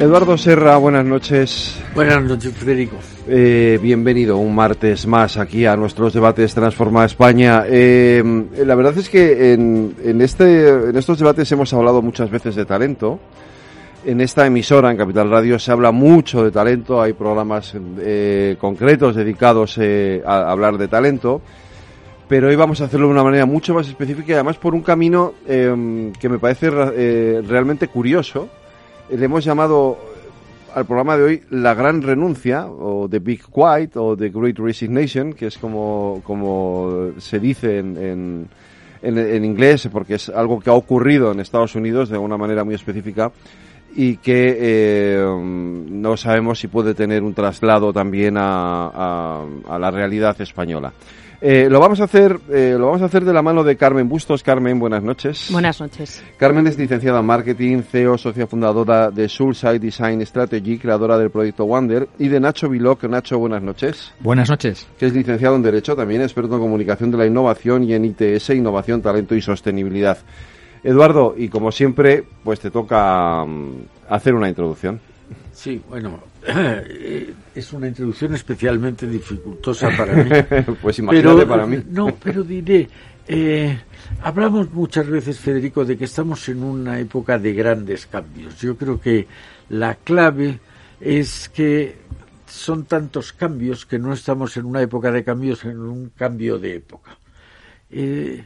Eduardo Serra, buenas noches. Buenas noches, Federico. Eh, bienvenido un martes más aquí a nuestros debates Transforma España. Eh, la verdad es que en, este, en estos debates hemos hablado muchas veces de talento. En esta emisora, en Capital Radio, se habla mucho de talento. Hay programas eh, concretos dedicados a hablar de talento. Pero hoy vamos a hacerlo de una manera mucho más específica y además por un camino que me parece realmente curioso le hemos llamado al programa de hoy La Gran Renuncia, o The Big Quiet, o The Great Resignation, que es como, como se dice en, en, en, inglés, porque es algo que ha ocurrido en Estados Unidos de una manera muy específica y que eh, no sabemos si puede tener un traslado también a, a la realidad española. Eh, lo vamos a hacer, eh, lo vamos a hacer de la mano de Carmen Bustos. Carmen, buenas noches. Buenas noches. Carmen es licenciada en marketing, CEO, socia fundadora de Soulside Design Strategy, creadora del proyecto Wonder, y de Nacho Viloc. Nacho, buenas noches. Buenas noches. Que es licenciado en Derecho, también experto en comunicación de la innovación y en ITS, innovación, talento y sostenibilidad. Eduardo, y como siempre, pues te toca mm, hacer una introducción. Sí, bueno, es una introducción especialmente dificultosa para mí. pues imagínate para mí. No, pero diré, eh, hablamos muchas veces, Federico, de que estamos en una época de grandes cambios. Yo creo que la clave es que son tantos cambios que no estamos en una época de cambios, en un cambio de época. Eh,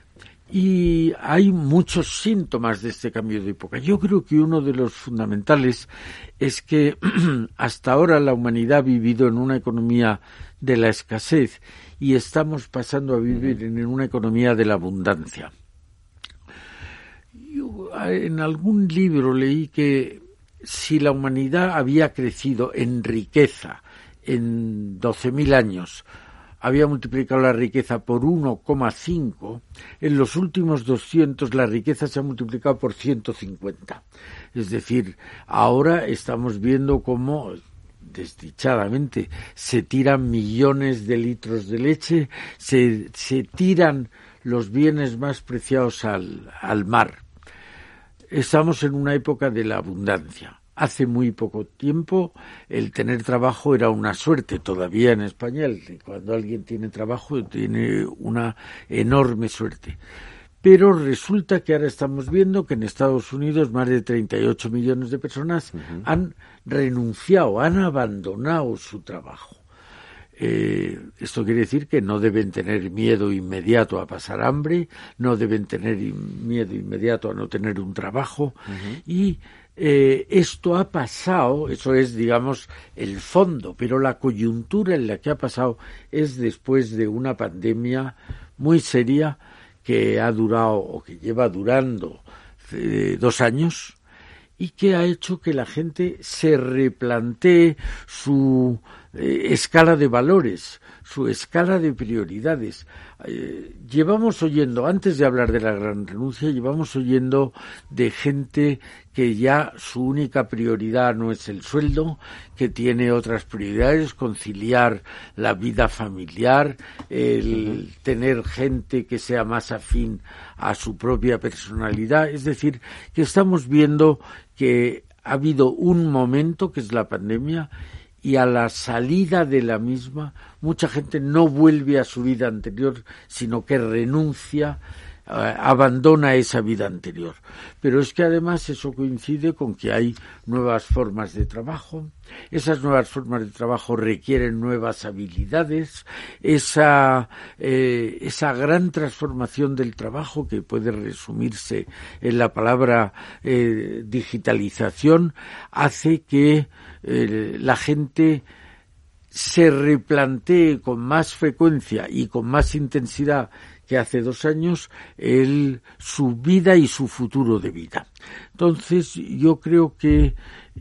y hay muchos síntomas de este cambio de época. Yo creo que uno de los fundamentales es que hasta ahora la humanidad ha vivido en una economía de la escasez y estamos pasando a vivir en una economía de la abundancia. en algún libro leí que si la humanidad había crecido en riqueza en 12.000 años, había multiplicado la riqueza por 1,5, en los últimos 200 la riqueza se ha multiplicado por 150. Es decir, ahora estamos viendo cómo desdichadamente se tiran millones de litros de leche, se, tiran los bienes más preciados al mar. Estamos en una época de la abundancia Hace muy poco tiempo el tener trabajo era una suerte, todavía en España cuando alguien tiene trabajo tiene una enorme suerte. Pero resulta que ahora estamos viendo que en Estados Unidos más de 38 millones de personas han renunciado, han abandonado su trabajo. Eh, esto quiere decir que no deben tener miedo inmediato a pasar hambre, no deben tener miedo inmediato a no tener un trabajo y eh, esto ha pasado, eso es, digamos, el fondo, pero la coyuntura en la que ha pasado es después de una pandemia muy seria que ha durado o que lleva durando eh, dos años y que ha hecho que la gente se replantee su eh, escala de valores, su escala de prioridades. Eh, llevamos oyendo, antes de hablar de la gran renuncia, llevamos oyendo de gente que ya su única prioridad no es el sueldo, que tiene otras prioridades, conciliar la vida familiar, el tener gente que sea más afín a su propia personalidad. Es decir, que estamos viendo que ha habido un momento, que es la pandemia, y a la salida de la misma mucha gente no vuelve a su vida anterior, sino que renuncia, abandona esa vida anterior. Pero es que además eso coincide con que hay nuevas formas de trabajo, esas nuevas formas de trabajo requieren nuevas habilidades, esa, eh, esa gran transformación del trabajo que puede resumirse en la palabra eh, digitalización hace que eh, la gente se replantee con más frecuencia y con más intensidad que hace dos años el, su vida y su futuro de vida. Entonces, yo creo que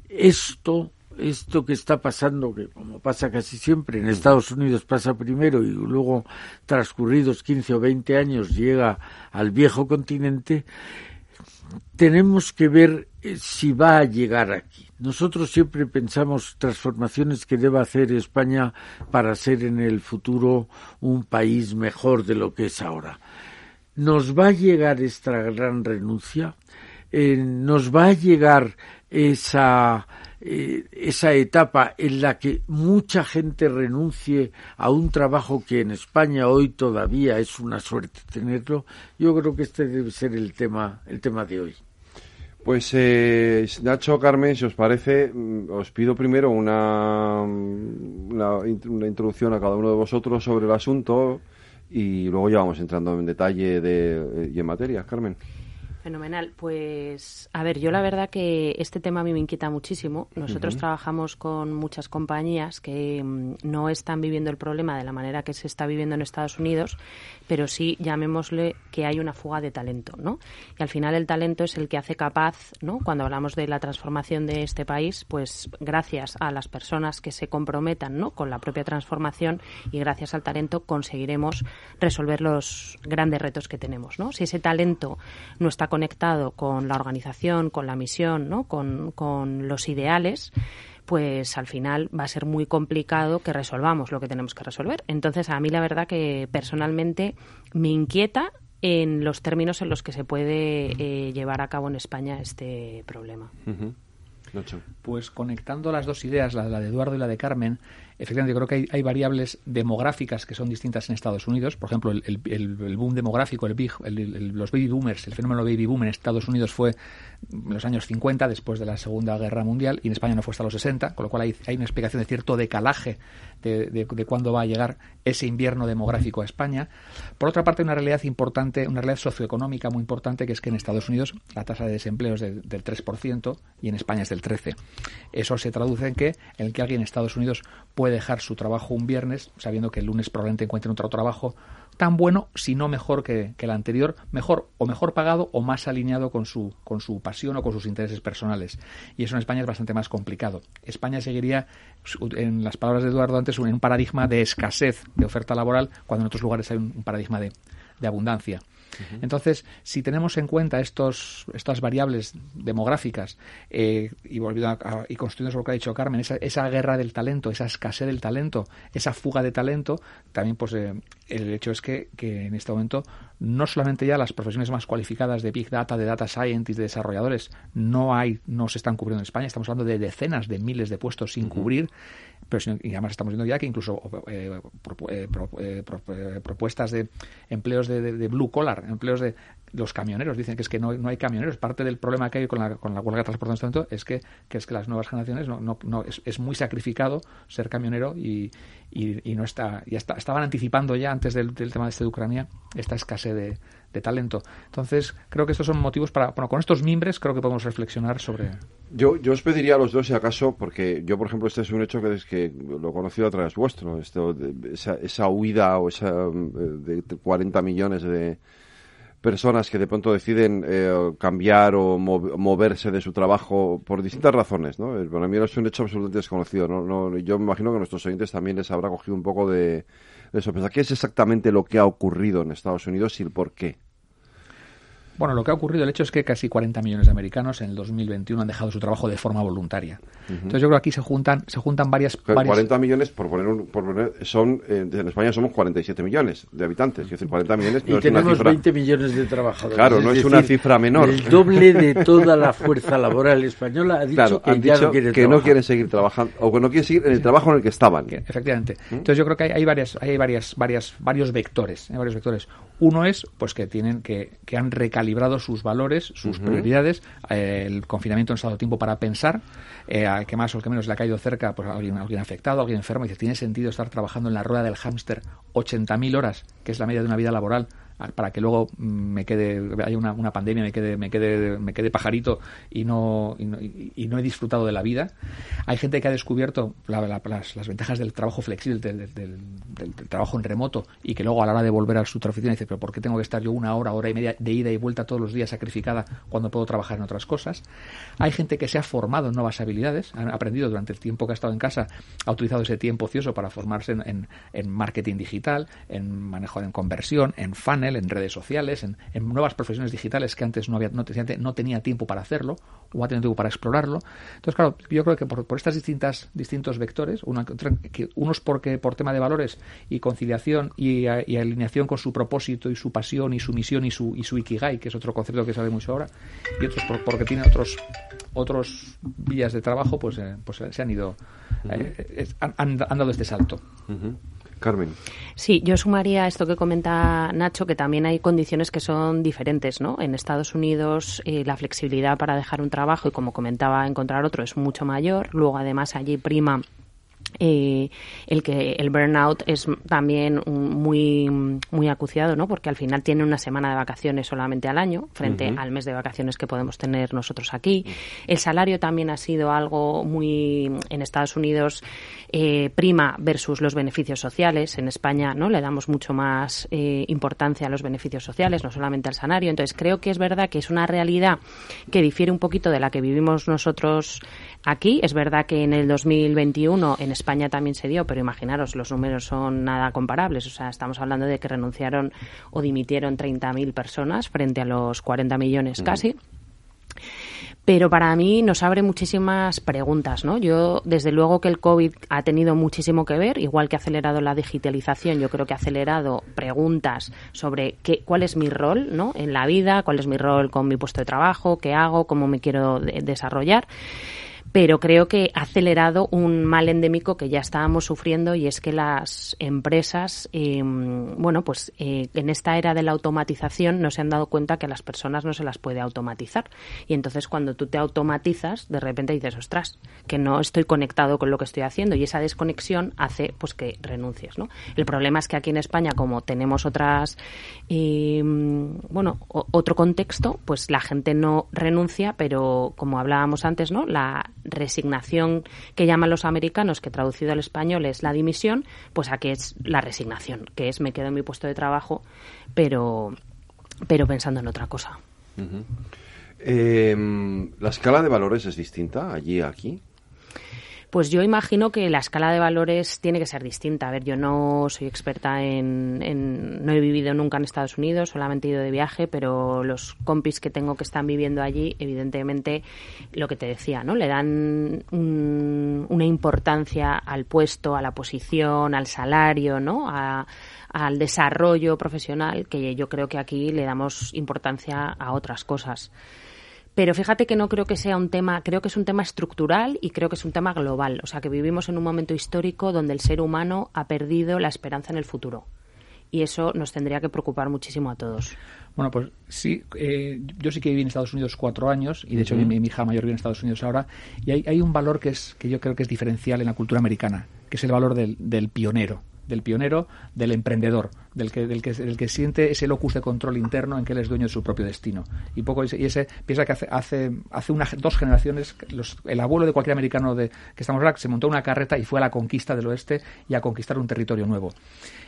esto esto que está pasando, que como pasa casi siempre, en Estados Unidos pasa primero y luego transcurridos 15 o 20 años llega al viejo continente, tenemos que ver eh, si va a llegar aquí. Nosotros siempre pensamos transformaciones que deba hacer España para ser en el futuro un país mejor de lo que es ahora. ¿Nos va a llegar esta gran renuncia? Eh, ¿Nos va a llegar esa eh, esa etapa en la que mucha gente renuncie a un trabajo que en España hoy todavía es una suerte tenerlo, yo creo que este debe ser el tema, el tema de hoy. Pues eh, Nacho, Carmen, si os parece, mm, os pido primero una, una, una, introducción a cada uno de vosotros sobre el asunto y luego ya vamos entrando en detalle de, y en materia. Carmen. Fenomenal. Pues, a ver, yo la verdad que este tema a mí me inquieta muchísimo. Nosotros trabajamos con muchas compañías que mm, no están viviendo el problema de la manera que se está viviendo en Estados Unidos, pero sí, llamémosle que hay una fuga de talento, ¿no? Y al final el talento es el que hace capaz, ¿no? Cuando hablamos de la transformación de este país, pues gracias a las personas que se comprometan, ¿no? Con la propia transformación y gracias al talento conseguiremos resolver los grandes retos que tenemos, ¿no? Si ese talento no está conectado con la organización, con la misión, ¿no? con, con los ideales, pues al final va a ser muy complicado que resolvamos lo que tenemos que resolver. Entonces, a mí la verdad que personalmente me inquieta en los términos en los que se puede eh, llevar a cabo en España este problema. Pues conectando las dos ideas, la, de Eduardo y la de Carmen, efectivamente creo que hay, variables demográficas que son distintas en Estados Unidos. Por ejemplo, el, boom demográfico, el, big, los baby boomers, el fenómeno baby boom en Estados Unidos fue en los años 50, después de la Segunda Guerra Mundial, y en España no fue hasta los 60, con lo cual hay, una explicación de cierto decalaje de, cuándo va a llegar ese invierno demográfico a España. Por otra parte, una realidad importante, una realidad socioeconómica muy importante, que es que en Estados Unidos la tasa de desempleo es del 3% y en España es del 13%. Eso se traduce en que, en que alguien en Estados Unidos puede dejar su trabajo un viernes, sabiendo que el lunes probablemente encuentre otro trabajo tan bueno, si no mejor que, el anterior, mejor o mejor pagado o más alineado con su, con su pasión o con sus intereses personales. Y eso en España es bastante más complicado. España seguiría, en las palabras de Eduardo antes, en un paradigma de escasez de oferta laboral, cuando en otros lugares hay un, paradigma de abundancia. Entonces, si tenemos en cuenta estos, estas variables demográficas eh, y, y construyendo lo que ha dicho Carmen, esa, esa, guerra del talento, esa escasez del talento, esa fuga de talento, también pues eh, el hecho es que, que, en este momento no solamente ya las profesiones más cualificadas de Big Data, de Data Scientist, de desarrolladores, no hay, no se están cubriendo en España, estamos hablando de decenas de miles de puestos sin cubrir pero y además estamos viendo ya que incluso eh, eh, eh, propuestas de empleos de, blue collar, empleos de los camioneros, dicen que es que no, no hay camioneros. Parte del problema que hay con la, con la huelga de transporte es que, que es que las nuevas generaciones no, no, no es, es, muy sacrificado ser camionero y, y, no está, ya está, estaban anticipando ya antes del, del tema de este de Ucrania esta escasez de, de talento. Entonces, creo que estos son motivos para, bueno, con estos mimbres creo que podemos reflexionar sobre... Yo, yo os pediría a los dos, si acaso, porque yo, por ejemplo, este es un hecho que, es que lo he conocido a través vuestro, esto, esa, esa huida o esa de 40 millones de personas que de pronto deciden eh, cambiar o moverse de su trabajo por distintas razones, ¿no? Eh, para mí es un hecho absolutamente desconocido, ¿no? no yo me imagino que nuestros oyentes también les habrá cogido un poco de, de sorpresa. ¿Qué es exactamente lo que ha ocurrido en Estados Unidos y el por qué? Bueno, lo que ha ocurrido, el hecho es que casi 40 millones de americanos en el 2021 han dejado su trabajo de forma voluntaria. Entonces yo creo que aquí se juntan, se juntan varias... 40 millones, por poner, por poner son, eh, en España somos 47 millones de habitantes, es decir, 40 millones no y tenemos 20 millones de trabajadores. Claro, no es, una cifra menor. El doble de toda la fuerza laboral española ha dicho que ya no quiere que no quieren seguir trabajando, o que no quieren seguir en el trabajo en el que estaban. efectivamente. ¿Mm? Entonces yo creo que hay, hay, varias, hay varias, varias, varios vectores, hay varios vectores. Uno es, pues que tienen que, que han recalibrado sus valores, sus prioridades, eh, el confinamiento nos ha dado tiempo para pensar, eh, a que más o que menos le ha caído cerca pues, alguien, alguien afectado, alguien enfermo, y dice, ¿tiene sentido estar trabajando en la rueda del hámster 80.000 horas, que es la media de una vida laboral, para que luego me quede, haya una, una pandemia, me quede, me quede, me quede pajarito y no, y no, he disfrutado de la vida. Hay gente que ha descubierto las, las, ventajas del trabajo flexible, del, trabajo en remoto, y que luego a la hora de volver a su dice, pero ¿por qué tengo que estar yo una hora, hora y media de ida y vuelta todos los días sacrificada cuando puedo trabajar en otras cosas? Hay gente que se ha formado en nuevas habilidades, ha aprendido durante el tiempo que ha estado en casa, ha utilizado ese tiempo ocioso para formarse en, en, marketing digital, en manejo en conversión, en en redes sociales, en, nuevas profesiones digitales que antes no, había, no, tenía tiempo para hacerlo o ha tenido tiempo para explorarlo. Entonces, claro, yo creo que por, estas distintas distintos vectores, unos porque por tema de valores y conciliación y, alineación con su propósito y su pasión y su misión y su, y su ikigai, que es otro concepto que sabe mucho ahora, y otros porque tienen otros otros vías de trabajo, pues, eh, pues se han ido, eh, han, dado este salto. Carmen. Sí, yo sumaría esto que comenta Nacho, que también hay condiciones que son diferentes, ¿no? En Estados Unidos eh, la flexibilidad para dejar un trabajo y, como comentaba, encontrar otro es mucho mayor. Luego, además, allí prima eh, el que el burnout es también muy muy acuciado, ¿no? Porque al final tiene una semana de vacaciones solamente al año frente al mes de vacaciones que podemos tener nosotros aquí. El salario también ha sido algo muy en Estados Unidos eh, prima versus los beneficios sociales. En España, ¿no? Le damos mucho más eh, importancia a los beneficios sociales, no solamente al salario. Entonces creo que es verdad que es una realidad que difiere un poquito de la que vivimos nosotros aquí. Es verdad que en el 2021 en España también se dio, pero imaginaros, los números son nada comparables. O sea, estamos hablando de que renunciaron o dimitieron 30.000 personas frente a los 40 millones casi pero para mí nos abre muchísimas preguntas, ¿no? Yo, desde luego que el COVID ha tenido muchísimo que ver, igual que ha acelerado la digitalización, yo creo que ha acelerado preguntas sobre qué, cuál es mi rol, ¿no? En la vida, cuál es mi rol con mi puesto de trabajo, qué hago, cómo me quiero desarrollar pero creo que ha acelerado un mal endémico que ya estábamos sufriendo y es que las empresas, em, bueno, pues eh, en esta era de la automatización no se han dado cuenta que a las personas no se las puede automatizar. Y entonces cuando tú te automatizas, de repente dices, ostras, que no estoy conectado con lo que estoy haciendo y esa desconexión hace pues que renuncies, ¿no? El problema es que aquí en España, como tenemos otras, em, bueno, otro contexto, pues la gente no renuncia, pero como hablábamos antes, ¿no? La resignación que llaman los americanos, que traducido al español es la dimisión, pues aquí es la resignación, que es me quedo en mi puesto de trabajo, pero, pero pensando en otra cosa. Em, ¿La escala de valores es distinta allí a aquí? Pues yo imagino que la escala de valores tiene que ser distinta. A ver, yo no soy experta en, no he vivido nunca en Estados Unidos, solamente he ido de viaje, pero los compis que tengo que están viviendo allí, evidentemente, lo que te decía, ¿no? Le dan una importancia al puesto, a la posición, al salario, ¿no? al desarrollo profesional que yo creo que aquí le damos importancia a otras cosas. Pero fíjate que no creo que sea un tema, creo que es un tema estructural y creo que es un tema global. O sea, que vivimos en un momento histórico donde el ser humano ha perdido la esperanza en el futuro. Y eso nos tendría que preocupar muchísimo a todos. Bueno, pues sí, eh, yo sí que viví en Estados Unidos cuatro años y de hecho mi, hija mayor vive en Estados Unidos ahora y hay, hay, un valor que, es, que yo creo que es diferencial en la cultura americana, que es el valor del, del pionero del pionero, del emprendedor, del que, del que, del que siente ese locus de control interno en que él es dueño de su propio destino. Y poco y ese piensa que hace hace, hace una, dos generaciones el abuelo de cualquier americano de que estamos ahora se montó una carreta y fue a la conquista del oeste y a conquistar un territorio nuevo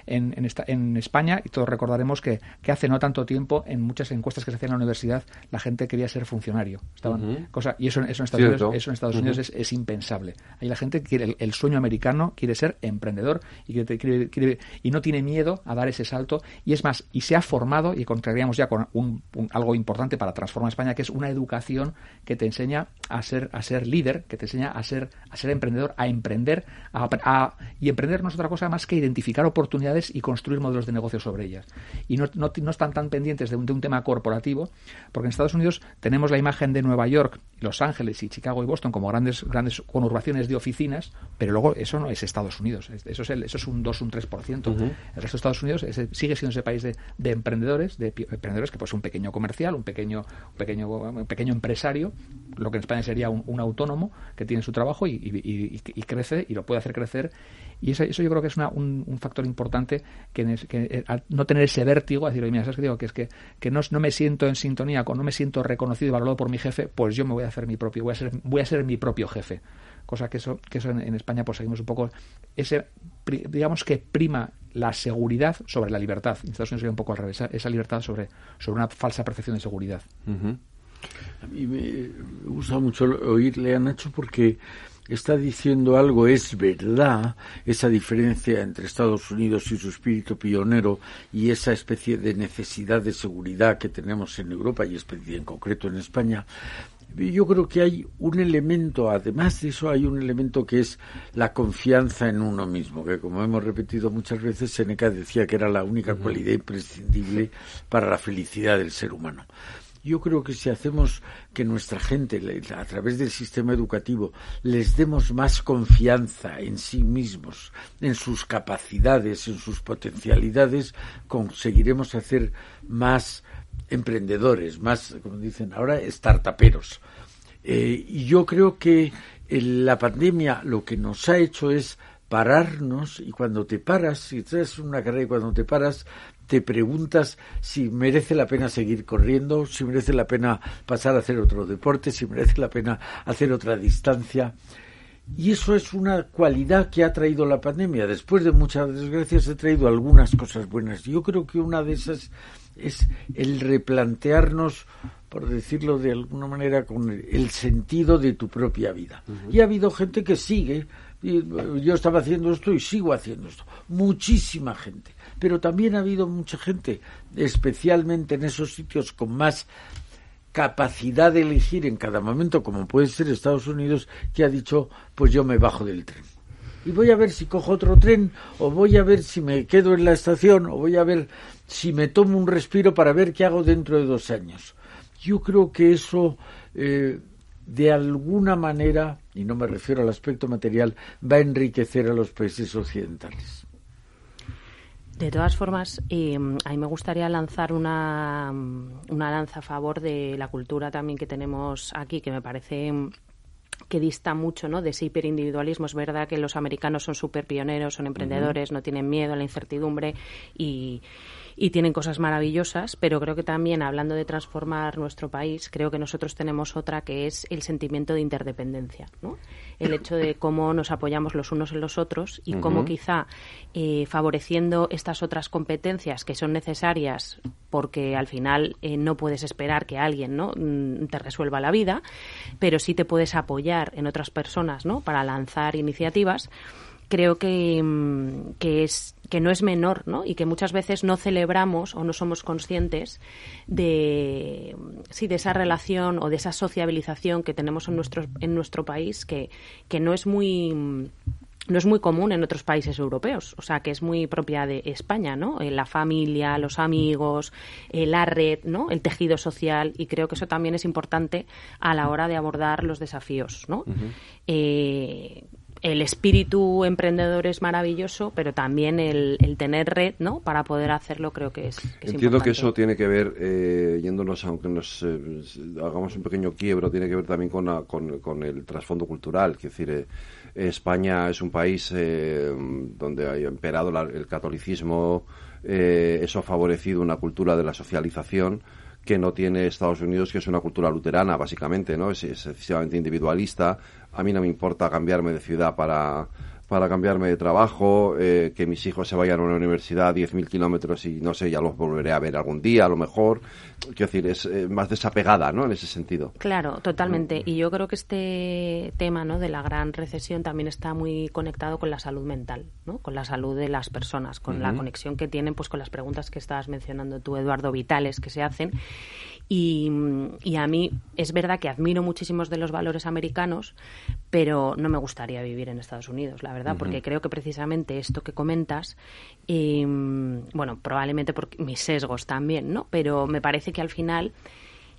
en, en, esta, en España, y todos recordaremos que, que, hace no tanto tiempo, en muchas encuestas que se hacían en la universidad, la gente quería ser funcionario. Estaban, cosa, y eso, eso en Estados Unidos, eso en Estados Unidos es, es, impensable. Ahí la gente quiere, el, sueño americano quiere ser emprendedor y, quiere, quiere, y no tiene miedo a dar ese salto. Y es más, y se ha formado, y encontraríamos ya con un, algo importante para transformar España, que es una educación que te enseña a ser, a ser líder, que te enseña a ser, a ser emprendedor, a emprender, a, y emprender no es otra cosa más que identificar oportunidades y construir modelos de negocio sobre ellas. Y no, no, no están tan pendientes de un, de un, tema corporativo, porque en Estados Unidos tenemos la imagen de Nueva York, Los Ángeles y Chicago y Boston como grandes, grandes conurbaciones de oficinas, pero luego eso no es Estados Unidos. Eso es, el, eso es un 2, un 3%. El resto de Estados Unidos sigue siendo ese país de, emprendedores, de emprendedores que pues un pequeño comercial, un pequeño, un pequeño, un pequeño empresario, lo que en España sería un, autónomo que tiene su trabajo y, crece y lo puede hacer crecer. Y eso, yo creo que es un, factor importante que, eh, no tener ese vértigo, decir, mira, ¿sabes qué digo? Que es que, que no, no, me siento en sintonía, con, no me siento reconocido y valorado por mi jefe, pues yo me voy a hacer mi propio, voy a ser, voy a ser mi propio jefe cosa que eso, que eso en, España pues seguimos un poco ese digamos que prima la seguridad sobre la libertad. En Estados Unidos sería un poco al revés, esa, libertad sobre, sobre una falsa percepción de seguridad. A mí me gusta mucho oírle a Nacho porque está diciendo algo, es verdad, esa diferencia entre Estados Unidos y su espíritu pionero y esa especie de necesidad de seguridad que tenemos en Europa y en concreto en España, yo creo que hay un elemento, además de eso, hay un elemento que es la confianza en uno mismo, que como hemos repetido muchas veces, Seneca decía que era la única cualidad imprescindible para la felicidad del ser humano. Yo creo que si hacemos que nuestra gente, a través del sistema educativo, les demos más confianza en sí mismos, en sus capacidades, en sus potencialidades, conseguiremos hacer más emprendedores, más, como dicen ahora, startuperos. Eh, y yo creo que la pandemia lo que nos ha hecho es pararnos y cuando te paras, si traes una carrera y cuando te paras, te preguntas si merece la pena seguir corriendo, si merece la pena pasar a hacer otro deporte, si merece la pena hacer otra distancia. Y eso es una cualidad que ha traído la pandemia. Después de muchas desgracias, ha traído algunas cosas buenas. Yo creo que una de esas es el replantearnos, por decirlo de alguna manera, con el sentido de tu propia vida. Y ha habido gente que sigue. yo estaba haciendo esto y sigo haciendo esto. Muchísima gente. Pero también ha habido mucha gente, especialmente en esos sitios con más capacidad de elegir en cada momento, como puede ser Estados Unidos, que ha dicho, pues yo me bajo del tren. Y voy a ver si cojo otro tren, o voy a ver si me quedo en la estación, o voy a ver si me tomo un respiro para ver qué hago dentro de dos años. Yo creo que eso, eh, de alguna manera, y no me refiero al aspecto material, va a enriquecer a los países occidentales. De todas formas, eh, a mí me gustaría lanzar una, una lanza a favor de la cultura también que tenemos aquí, que me parece que dista mucho ¿no? de ese hiperindividualismo. Es verdad que los americanos son súper pioneros, son emprendedores, no tienen miedo a la incertidumbre y, y tienen cosas maravillosas, pero creo que también, hablando de transformar nuestro país, creo que nosotros tenemos otra que es el sentimiento de interdependencia, ¿no? El hecho de cómo nos apoyamos los unos en los otros y cómo quizá eh, favoreciendo estas otras competencias que son necesarias porque al final eh, no puedes esperar que alguien ¿no? Mm, te resuelva la vida, pero sí te puedes apoyar en otras personas ¿no? para lanzar iniciativas creo que, mm, que, es, que no es menor, ¿no? Y que muchas veces no celebramos o no somos conscientes de, sí, de esa relación o de esa sociabilización que tenemos en nuestro, en nuestro país, que, que no es muy no es muy común en otros países europeos, o sea, que es muy propia de España, ¿no? Eh, la familia, los amigos, eh, la red, ¿no? El tejido social y creo que eso también es importante a la hora de abordar los desafíos, ¿no? El espíritu emprendedor es maravilloso, pero también el, tener red, ¿no? Para poder hacerlo creo que es. Entiendo que eso tiene que ver, eh, yéndonos, aunque nos eh, hagamos un pequeño quiebro, tiene que ver también con, con, el trasfondo cultural. Es decir, eh, España es un país donde ha imperado el catolicismo, eso ha favorecido una cultura de la socialización que no tiene Estados Unidos, que es una cultura luterana, básicamente, ¿no? Es, es excesivamente individualista. A mí no me importa cambiarme de ciudad para, para cambiarme de trabajo, eh, que mis hijos se vayan a una universidad a 10.000 kilómetros y no sé, ya los volveré a ver algún día, a lo mejor. Quiero decir, es eh, más desapegada, ¿no? En ese sentido. Claro, totalmente. Y yo creo que este tema, ¿no? De la gran recesión también está muy conectado con la salud mental, ¿no? Con la salud de las personas, con la conexión que tienen, pues, con las preguntas que estabas mencionando tú, Eduardo, vitales que se hacen. Y, y, a mí es verdad que admiro muchísimos de los valores americanos, pero no me gustaría vivir en Estados Unidos, la verdad, porque creo que precisamente esto que comentas, em, bueno, probablemente por mis sesgos también, ¿no? Pero me parece que al final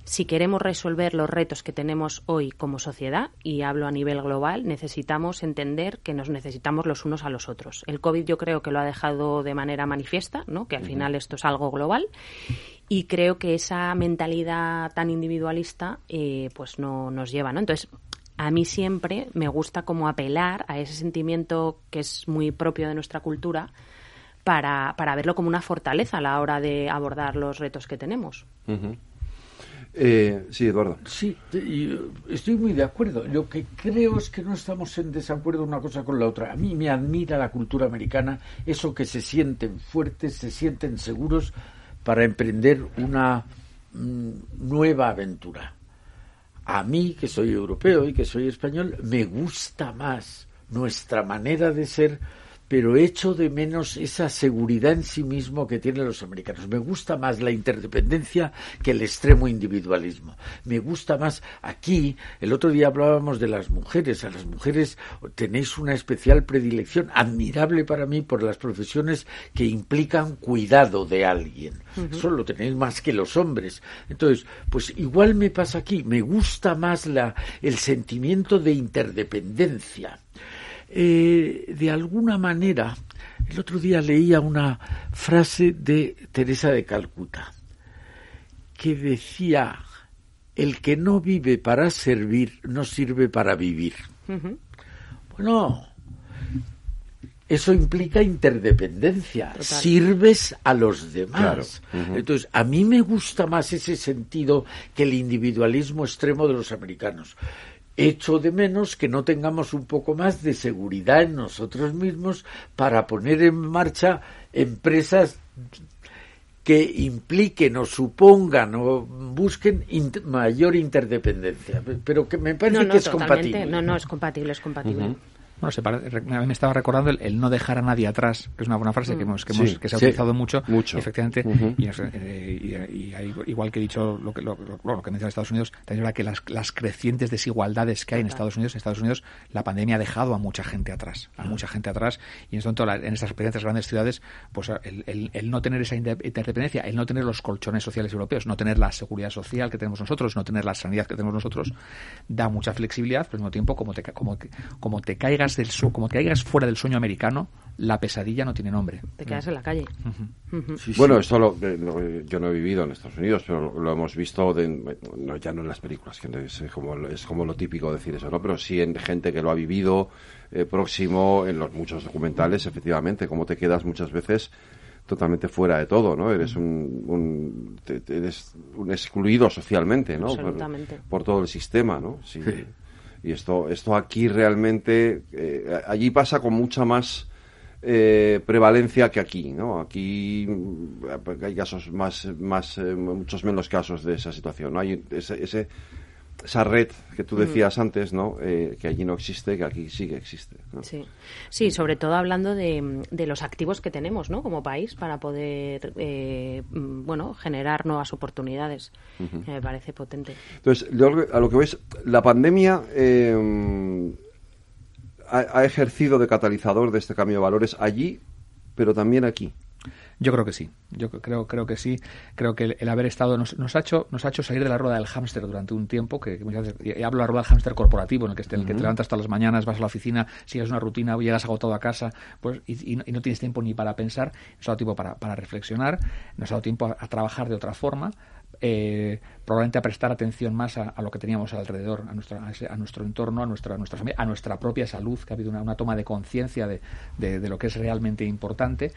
si queremos resolver los retos que tenemos hoy como sociedad, y hablo a nivel global, necesitamos entender que nos necesitamos los unos a los otros. El COVID yo creo que lo ha dejado de manera manifiesta, ¿no? que al final esto es algo global, y creo que esa mentalidad tan individualista eh, pues no nos lleva. ¿no? Entonces, a mí siempre me gusta como apelar a ese sentimiento que es muy propio de nuestra cultura, para, para, verlo como una fortaleza a la hora de abordar los retos que tenemos. Eh, sí, Eduardo. Sí, estoy muy de acuerdo. Lo que creo es que no estamos en desacuerdo una cosa con la otra. A mí me admira la cultura americana, eso que se sienten fuertes, se sienten seguros para emprender una mm, nueva aventura. A mí, que soy europeo y que soy español, me gusta más nuestra manera de ser pero echo de menos esa seguridad en sí mismo que tienen los americanos. Me gusta más la interdependencia que el extremo individualismo. Me gusta más aquí, el otro día hablábamos de las mujeres, a las mujeres tenéis una especial predilección, admirable para mí, por las profesiones que implican cuidado de alguien. Eso lo tenéis más que los hombres. Entonces, pues igual me pasa aquí, me gusta más la, el sentimiento de interdependencia eh, de alguna manera, el otro día leía una frase de Teresa de Calcuta que decía, el que no vive para servir no sirve para vivir. Bueno, eso implica interdependencia. Sirves a los demás. Entonces, a mí me gusta más ese sentido que el individualismo extremo de los americanos echo de menos que no tengamos un poco más de seguridad en nosotros mismos para poner en marcha empresas que impliquen o supongan o busquen mayor interdependencia, pero que me parece que es compatible. No, no, es compatible, es compatible. Bueno, se me estaba recordando el, no dejar a nadie atrás, que es una buena frase que, hemos, que, hemos, que se ha utilizado mucho, mucho. efectivamente, eh, y, igual que he dicho lo que, lo, lo, que menciona Estados Unidos, también es verdad que las, las crecientes desigualdades que hay en Estados Unidos, en Estados Unidos la pandemia ha dejado a mucha gente atrás, a mucha gente atrás, y en, tanto, en estas experiencias grandes ciudades, pues el, el, no tener esa interdependencia, el no tener los colchones sociales europeos, no tener la seguridad social que tenemos nosotros, no tener la sanidad que tenemos nosotros, da mucha flexibilidad, pero al mismo tiempo, como te, como, como te caigas del como te caigas fuera del sueño americano, la pesadilla no tiene nombre. Te quedas en la calle. bueno, esto lo, yo no he vivido en Estados Unidos, pero lo, hemos visto ya no en las películas, que es como, es como lo típico decir eso, ¿no? Pero sí en gente que lo ha vivido eh, próximo, en los muchos documentales, efectivamente, como te quedas muchas veces totalmente fuera de todo, ¿no? Eres un, un eres un excluido socialmente, ¿no? Por, todo el sistema, ¿no? sí. Y esto, esto aquí realmente, eh, allí pasa con mucha más eh, prevalencia que aquí, ¿no? Aquí mm, hay casos más, más eh, muchos menos casos de esa situación, ¿no? Hay ese, ese esa red que tú mm. decías antes, ¿no? Eh, que allí no existe, que aquí sí que existe. Sí. sí, sobre todo hablando de, de, los activos que tenemos, ¿no? Como país para poder, eh, mm, bueno, generar nuevas oportunidades. Me parece potente. Entonces, a lo que ves, la pandemia eh, ha, ha ejercido de catalizador de este cambio de valores allí, pero también aquí. Yo creo que sí. Yo creo, creo que sí. Creo que el, haber estado nos, nos, ha hecho, nos ha hecho salir de la rueda del hámster durante un tiempo. Que, y hablo de la rueda del hámster corporativo, en el que, el que te levantas todas las mañanas, vas a la oficina, sigues una rutina, llegas agotado a casa, pues y, no tienes tiempo ni para pensar. Nos ha dado tiempo para, para reflexionar, nos ha dado tiempo a trabajar de otra forma eh, probablemente a prestar atención más a, lo que teníamos alrededor, a, a, nuestro entorno, a nuestra, a nuestra a nuestra propia salud, que ha habido una, toma de conciencia de, de, lo que es realmente importante.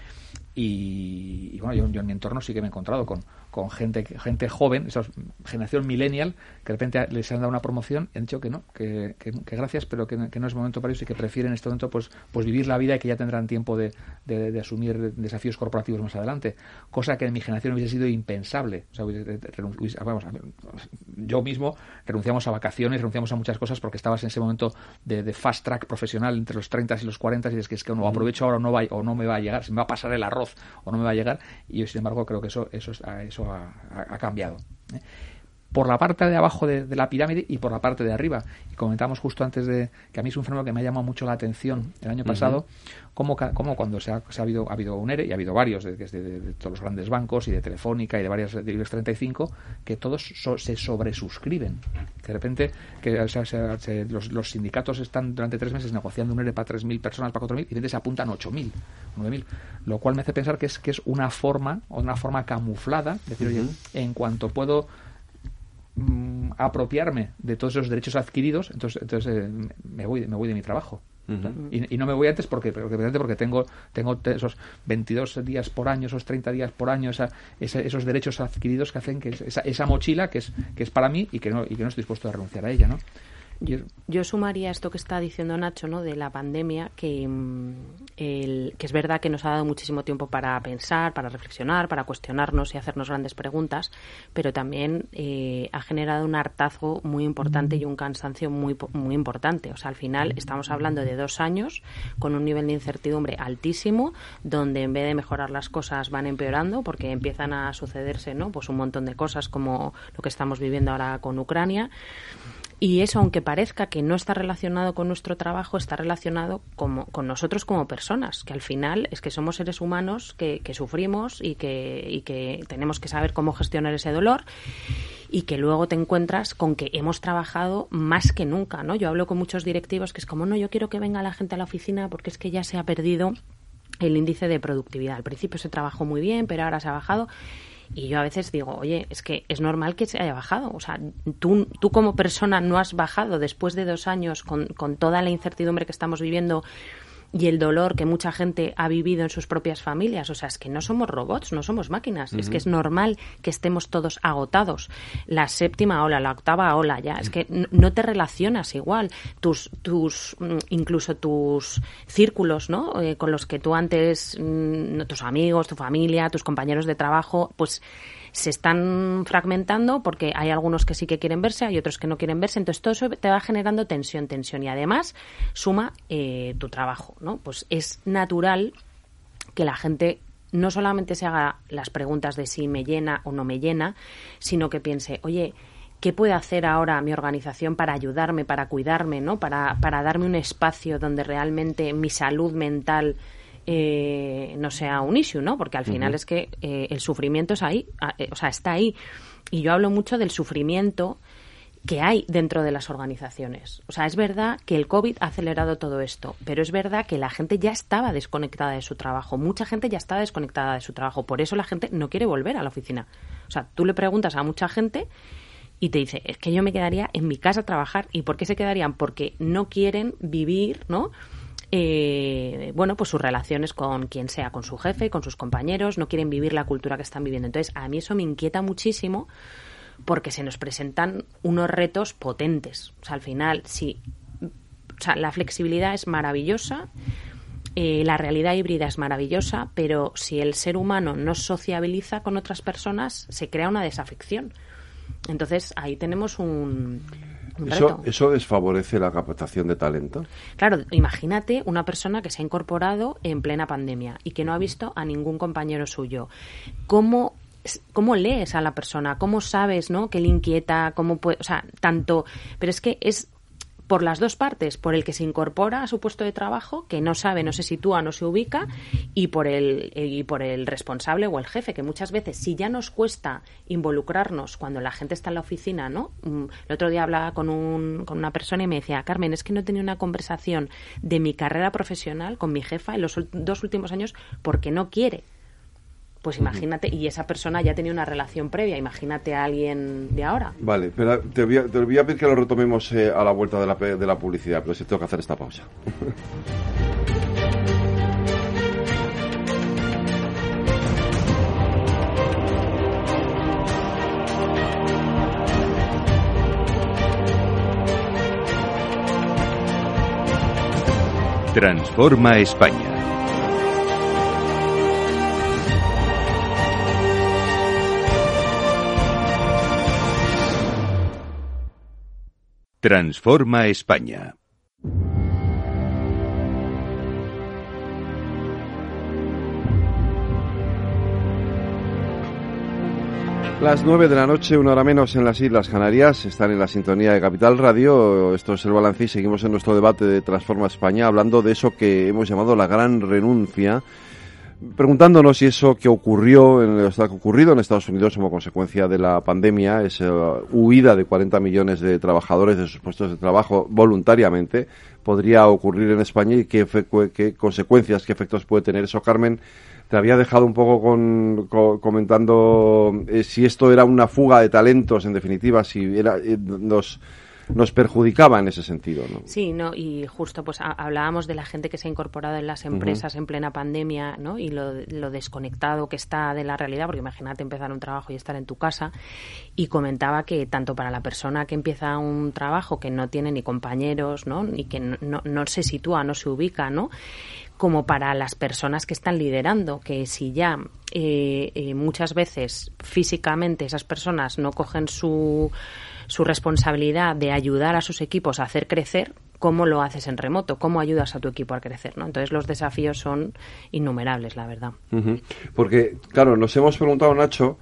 Y, bueno, yo, yo, en mi entorno sí que me he encontrado con, con gente, gente joven, esa generación millennial, que de repente les han dado una promoción y han dicho que no, que, que, gracias, pero que, no es momento para ellos y que prefieren en este momento pues, pues vivir la vida y que ya tendrán tiempo de, de, asumir desafíos corporativos más adelante. Cosa que en mi generación hubiese sido impensable. vamos, yo mismo renunciamos a vacaciones, renunciamos a muchas cosas porque estabas en ese momento de, fast track profesional entre los 30 y los 40 y es que es que no aprovecho ahora o no, va, o no me va a llegar, se me va a pasar el arroz o no me va a llegar y yo sin embargo creo que eso, eso, eso ha, cambiado. Por la parte de abajo de, la pirámide y por la parte de arriba. Y comentamos justo antes de que a mí es un fenómeno que me ha llamado mucho la atención el año pasado, como, como cuando se ha, ha, habido, ha habido un ERE, y ha habido varios, de, de, todos los grandes bancos y de Telefónica y de varias de IBEX 35, que todos se sobresuscriben. De repente, que los, los, sindicatos están durante tres meses negociando un ERE para 3.000 personas, para 4.000, y de repente se apuntan 8.000, 9.000. Lo cual me hace pensar que es, que es una forma, o una forma camuflada, de decir, oye, en cuanto puedo mm, apropiarme de todos esos derechos adquiridos, entonces, entonces eh, me, voy, me voy de mi trabajo. y, no me voy antes porque, porque, porque tengo, tengo esos 22 días por año, esos 30 días por año, esa, esos derechos adquiridos que hacen que esa, esa mochila que es, que es para mí y que, no, y que no estoy dispuesto a renunciar a ella. ¿no? Yo, sumaría esto que está diciendo Nacho, ¿no? De la pandemia, que, mm, el, que es verdad que nos ha dado muchísimo tiempo para pensar, para reflexionar, para cuestionarnos y hacernos grandes preguntas, pero también eh, ha generado un hartazgo muy importante y un cansancio muy, muy importante. O sea, al final estamos hablando de dos años con un nivel de incertidumbre altísimo, donde en vez de mejorar las cosas van empeorando porque empiezan a sucederse, ¿no? Pues un montón de cosas como lo que estamos viviendo ahora con Ucrania. Y eso, aunque parezca que no está relacionado con nuestro trabajo, está relacionado como, con nosotros como personas, que al final es que somos seres humanos que, que sufrimos y que, y que tenemos que saber cómo gestionar ese dolor y que luego te encuentras con que hemos trabajado más que nunca, ¿no? Yo hablo con muchos directivos que es como, no, yo quiero que venga la gente a la oficina porque es que ya se ha perdido el índice de productividad. Al principio se trabajó muy bien, pero ahora se ha bajado y yo a veces digo, oye, es que es normal que se haya bajado. O sea, tú, tú como persona no has bajado después de dos años con, con toda la incertidumbre que estamos viviendo y el dolor que mucha gente ha vivido en sus propias familias. O sea, es que no somos robots, no somos máquinas. Es que es normal que estemos todos agotados. La séptima ola, la octava ola, ya. Es que no te relacionas igual. Tus, tus, mm, incluso tus círculos, ¿no? Eh, con los que tú antes, mm, tus amigos, tu familia, tus compañeros de trabajo, pues se están fragmentando porque hay algunos que sí que quieren verse, hay otros que no quieren verse, entonces todo eso te va generando tensión, tensión y además suma eh, tu trabajo, ¿no? Pues es natural que la gente no solamente se haga las preguntas de si me llena o no me llena, sino que piense, oye, ¿qué puede hacer ahora mi organización para ayudarme, para cuidarme, ¿no? para, para darme un espacio donde realmente mi salud mental eh, no sea un issue, ¿no? Porque al final es que eh, el sufrimiento es ahí, eh, o sea, está ahí. Y yo hablo mucho del sufrimiento que hay dentro de las organizaciones. O sea, es verdad que el COVID ha acelerado todo esto, pero es verdad que la gente ya estaba desconectada de su trabajo. Mucha gente ya está desconectada de su trabajo. Por eso la gente no quiere volver a la oficina. O sea, tú le preguntas a mucha gente y te dice, es que yo me quedaría en mi casa a trabajar. ¿Y por qué se quedarían? Porque no quieren vivir, ¿no? Eh, bueno, pues sus relaciones con quien sea, con su jefe, con sus compañeros, no quieren vivir la cultura que están viviendo. Entonces, a mí eso me inquieta muchísimo porque se nos presentan unos retos potentes. O sea, al final, sí, o sea, la flexibilidad es maravillosa, eh, la realidad híbrida es maravillosa, pero si el ser humano no sociabiliza con otras personas, se crea una desafección. Entonces, ahí tenemos un, eso, ¿Eso desfavorece la captación de talento? Claro, imagínate una persona que se ha incorporado en plena pandemia y que no ha visto a ningún compañero suyo. ¿Cómo cómo lees a la persona, cómo sabes, ¿no? qué le inquieta, cómo puede, o sea, tanto, pero es que es por las dos partes, por el que se incorpora a su puesto de trabajo, que no sabe, no se sitúa, no se ubica, y por el, y por el responsable o el jefe, que muchas veces, si ya nos cuesta involucrarnos cuando la gente está en la oficina, ¿no? Mm, el otro día hablaba con, un, con una persona y me decía, Carmen, es que no he tenido una conversación de mi carrera profesional con mi jefa en los dos últimos años porque no quiere pues imagínate, y esa persona ya tenía una relación previa, imagínate a alguien de ahora. Vale, pero te voy a, te voy a pedir que lo retomemos eh, a la vuelta de la, de la publicidad, pero sí tengo que hacer esta pausa. Transforma España. Transforma España. Las nueve de la noche, una hora menos en las Islas Canarias, están en la sintonía de Capital Radio. Esto es el balance y seguimos en nuestro debate de Transforma España hablando de eso que hemos llamado la gran renuncia preguntándonos si eso que ocurrió, en, ha ocurrido en Estados Unidos como consecuencia de la pandemia, esa huida de 40 millones de trabajadores de sus puestos de trabajo voluntariamente, podría ocurrir en España y qué, consecuencias, qué efectos puede tener eso, Carmen. Te había dejado un poco con, comentando eh, si esto era una fuga de talentos, en definitiva, si era, eh, nos perjudicaba en ese sentido. ¿no? Sí, no, y justo pues hablábamos de la gente que se ha incorporado en las empresas en plena pandemia ¿no? y lo, desconectado que está de la realidad, porque imagínate empezar un trabajo y estar en tu casa, y comentaba que tanto para la persona que empieza un trabajo que no tiene ni compañeros, ¿no? y que no, no se sitúa, no se ubica, ¿no? como para las personas que están liderando, que si ya eh, eh, muchas veces físicamente esas personas no cogen su su responsabilidad de ayudar a sus equipos a hacer crecer, ¿cómo lo haces en remoto? ¿Cómo ayudas a tu equipo a crecer? ¿no? Entonces los desafíos son innumerables, la verdad. Porque, claro, nos hemos preguntado, Nacho,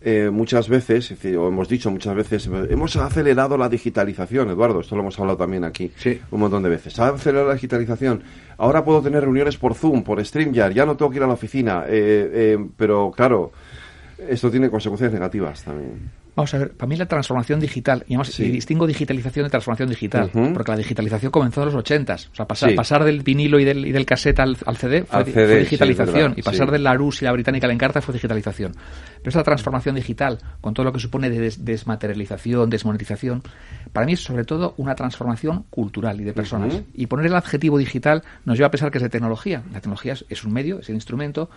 eh, muchas veces, o hemos dicho muchas veces, hemos acelerado la digitalización, Eduardo, esto lo hemos hablado también aquí un montón de veces. Ha acelerado la digitalización. Ahora puedo tener reuniones por Zoom, por StreamYard, ya no tengo que ir a la oficina, eh, eh, pero claro, esto tiene consecuencias negativas también. Vamos a ver, para mí la transformación digital, y, además, distingo digitalización de transformación digital, porque la digitalización comenzó en los 80 O sea, pasar, pasar del vinilo y del, y del cassette al, CD, fue, digitalización, y pasar de la RUS y la británica a la Encarta fue digitalización. Pero esta transformación digital, con todo lo que supone de desmaterialización, desmonetización, para mí es sobre todo una transformación cultural y de personas. Y poner el adjetivo digital nos lleva a pensar que es de tecnología. La tecnología es, un medio, es el instrumento,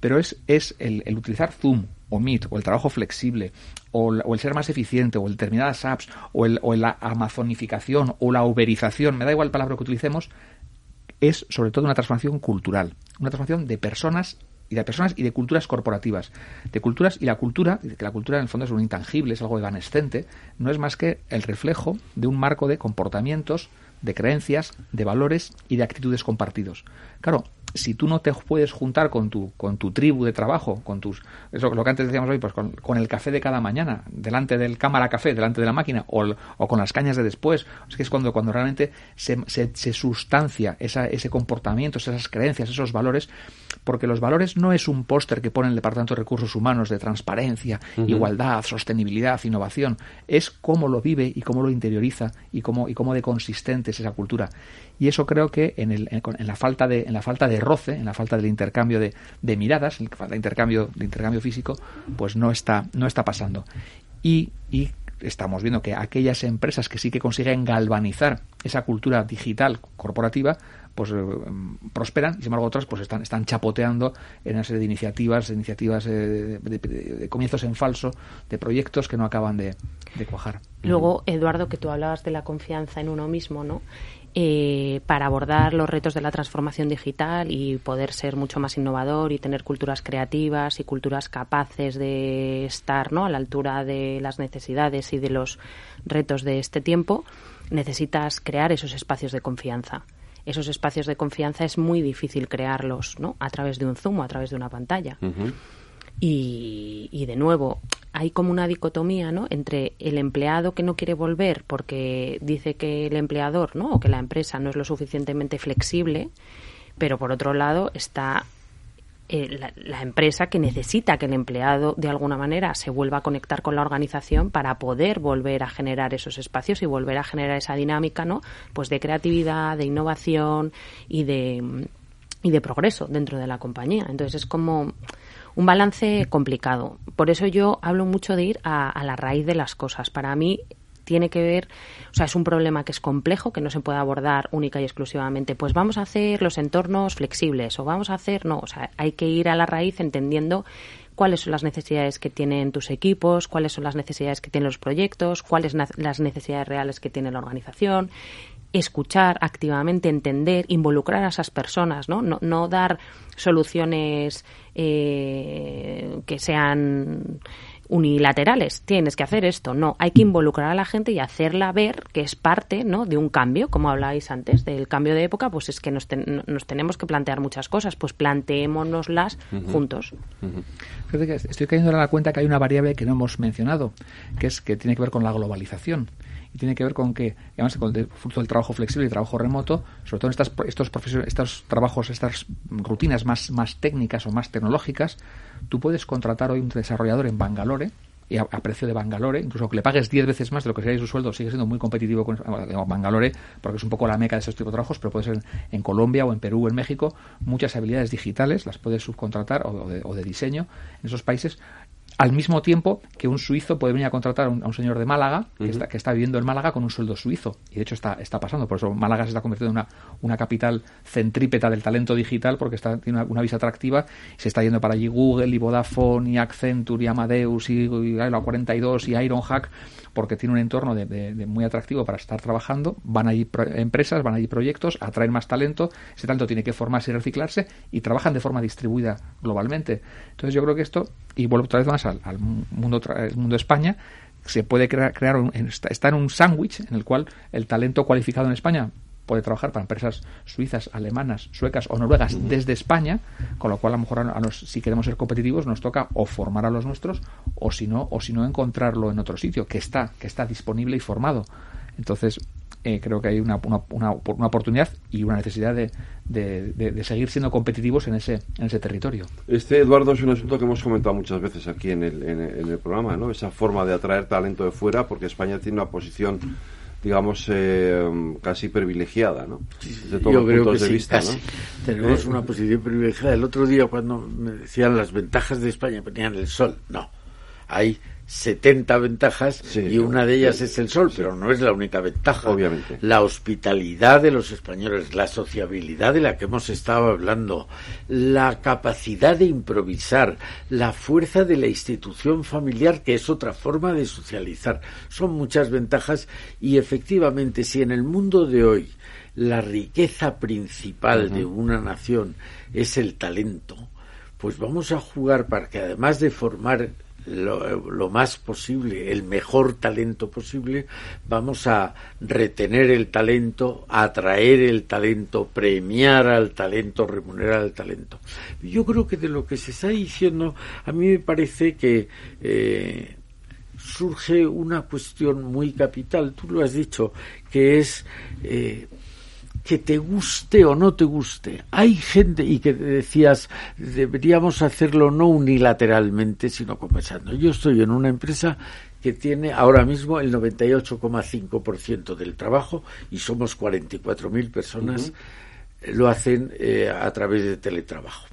pero es, es el, el utilizar Zoom o Meet, o el trabajo flexible, o, el ser más eficiente, o el determinadas apps, o, el, o la amazonificación, o la uberización, me da igual el palabra que utilicemos, es sobre todo una transformación cultural, una transformación de personas y de personas y de culturas corporativas. De culturas y la cultura, que la cultura en el fondo es un intangible, es algo evanescente, no es más que el reflejo de un marco de comportamientos, de creencias, de valores y de actitudes compartidos. Claro, si tú no te puedes juntar con tu, con tu tribu de trabajo, con tus, eso lo que antes decíamos hoy, pues con, el café de cada mañana, delante del cámara café, delante de la máquina, o, o con las cañas de después, es que es cuando, cuando realmente se, se, sustancia esa, ese comportamiento, esas creencias, esos valores, porque los valores no es un póster que pone el Departamento de Recursos Humanos de transparencia, igualdad, sostenibilidad, innovación, es cómo lo vive y cómo lo interioriza y cómo, y cómo de consistente es esa cultura. Y eso creo que en, el, en, la falta de, en la falta de roce, en la falta del intercambio de, de miradas, en la falta de intercambio, de intercambio físico, pues no está, no está pasando. Y, y estamos viendo que aquellas empresas que sí que consiguen galvanizar esa cultura digital corporativa, pues eh, prosperan y sin embargo otras pues están, están chapoteando en una serie de iniciativas, iniciativas eh, de, comienzos en falso, de proyectos que no acaban de, de cuajar. Luego, Eduardo, que tú hablabas de la confianza en uno mismo, ¿no? Eh, para abordar los retos de la transformación digital y poder ser mucho más innovador y tener culturas creativas y culturas capaces de estar ¿no? a la altura de las necesidades y de los retos de este tiempo, necesitas crear esos espacios de confianza. Esos espacios de confianza es muy difícil crearlos ¿no? a través de un Zoom o a través de una pantalla. y, y, de nuevo, hay como una dicotomía ¿no? entre el empleado que no quiere volver porque dice que el empleador ¿no? o que la empresa no es lo suficientemente flexible, pero por otro lado está eh, la, empresa que necesita que el empleado de alguna manera se vuelva a conectar con la organización para poder volver a generar esos espacios y volver a generar esa dinámica ¿no? pues de creatividad, de innovación y de, y de progreso dentro de la compañía. Entonces es como un balance complicado. Por eso yo hablo mucho de ir a, la raíz de las cosas. Para mí tiene que ver, o sea, es un problema que es complejo, que no se puede abordar única y exclusivamente, pues vamos a hacer los entornos flexibles o vamos a hacer, no, o sea, hay que ir a la raíz entendiendo cuáles son las necesidades que tienen tus equipos, cuáles son las necesidades que tienen los proyectos, cuáles son las necesidades reales que tiene la organización, escuchar activamente, entender, involucrar a esas personas, ¿no? No, no dar soluciones eh, que sean unilaterales. Tienes que hacer esto. No, hay que involucrar a la gente y hacerla ver que es parte ¿no? de un cambio, como habláis antes, del cambio de época, pues es que nos, nos tenemos que plantear muchas cosas, pues planteémonoslas juntos. Estoy cayendo en la cuenta que hay una variable que no hemos mencionado, que es que tiene que ver con la globalización y tiene que ver con que, además, con el fruto del trabajo flexible y trabajo remoto, sobre todo en estas, estos, estos trabajos, estas rutinas más, más técnicas o más tecnológicas, tú puedes contratar hoy un desarrollador en Bangalore y a, precio de Bangalore, incluso que le pagues 10 veces más de lo que sería su sueldo, sigue siendo muy competitivo con Bangalore, porque es un poco la meca de esos tipos de trabajos, pero puede ser en Colombia o en Perú o en México, muchas habilidades digitales las puedes subcontratar o de, o de diseño en esos países al mismo tiempo que un suizo puede venir a contratar a un, señor de Málaga que, está, que está viviendo en Málaga con un sueldo suizo. Y de hecho está, está pasando. Por eso Málaga se está convirtiendo en una, una capital centrípeta del talento digital porque está, tiene una, visa atractiva. Se está yendo para allí Google y Vodafone y Accenture y Amadeus y, la 42 y Ironhack porque tiene un entorno de, muy atractivo para estar trabajando. Van allí empresas, van allí proyectos, atraen más talento. Ese talento tiene que formarse y reciclarse y trabajan de forma distribuida globalmente. Entonces yo creo que esto, y vuelvo otra vez más al, mundo, el mundo España, se puede crear, crear está en un sándwich en el cual el talento cualificado en España puede trabajar para empresas suizas, alemanas, suecas o noruegas desde España, con lo cual a lo mejor a si queremos ser competitivos nos toca o formar a los nuestros o si no o si no encontrarlo en otro sitio que está que está disponible y formado. Entonces eh, creo que hay una, una, una, oportunidad y una necesidad de, de, seguir siendo competitivos en ese, en ese territorio. Este, Eduardo, es un asunto que hemos comentado muchas veces aquí en el, en, el programa, ¿no? Esa forma de atraer talento de fuera, porque España tiene una posición digamos, eh, casi privilegiada, ¿no? Desde todos los puntos de vista, ¿no? Tenemos una posición privilegiada. El otro día, cuando me decían las ventajas de España, ponían el sol. No. Hay 70 ventajas y una de ellas es el sol, pero no es la única ventaja. Obviamente. La hospitalidad de los españoles, la sociabilidad de la que hemos estado hablando, la capacidad de improvisar, la fuerza de la institución familiar, que es otra forma de socializar. Son muchas ventajas y efectivamente si en el mundo de hoy la riqueza principal de una nación es el talento, pues vamos a jugar para que además de formar lo, más posible, el mejor talento posible, vamos a retener el talento, atraer el talento, premiar al talento, remunerar al talento. Yo creo que de lo que se está diciendo, a mí me parece que eh, surge una cuestión muy capital, tú lo has dicho, que es eh, que te guste o no te guste. Hay gente, y que decías, deberíamos hacerlo no unilateralmente, sino conversando. Yo estoy en una empresa que tiene ahora mismo el 98,5% del trabajo y somos 44.000 personas, lo hacen eh, a través de teletrabajo.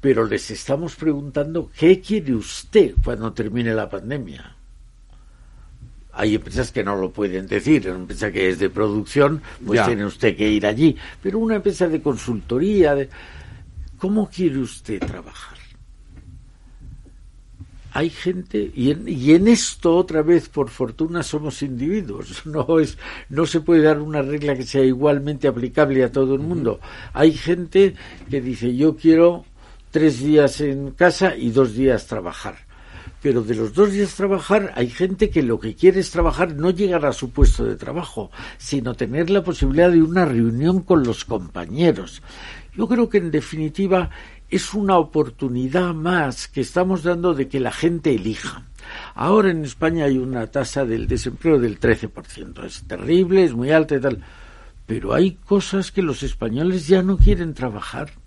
Pero les estamos preguntando, ¿qué quiere usted cuando termine la pandemia? Hay empresas que no lo pueden decir, una empresa que es de producción, pues tiene usted que ir allí. Pero una empresa de consultoría, de... ¿cómo quiere usted trabajar? Hay gente, y en, y en esto otra vez, por fortuna, somos individuos. No, es, no se puede dar una regla que sea igualmente aplicable a todo el mundo. Hay gente que dice, yo quiero tres días en casa y dos días trabajar pero de los dos días trabajar hay gente que lo que quiere es trabajar, no llegar a su puesto de trabajo, sino tener la posibilidad de una reunión con los compañeros. Yo creo que en definitiva es una oportunidad más que estamos dando de que la gente elija. Ahora en España hay una tasa del desempleo del 13%. Es terrible, es muy alta y tal. Pero hay cosas que los españoles ya no quieren trabajar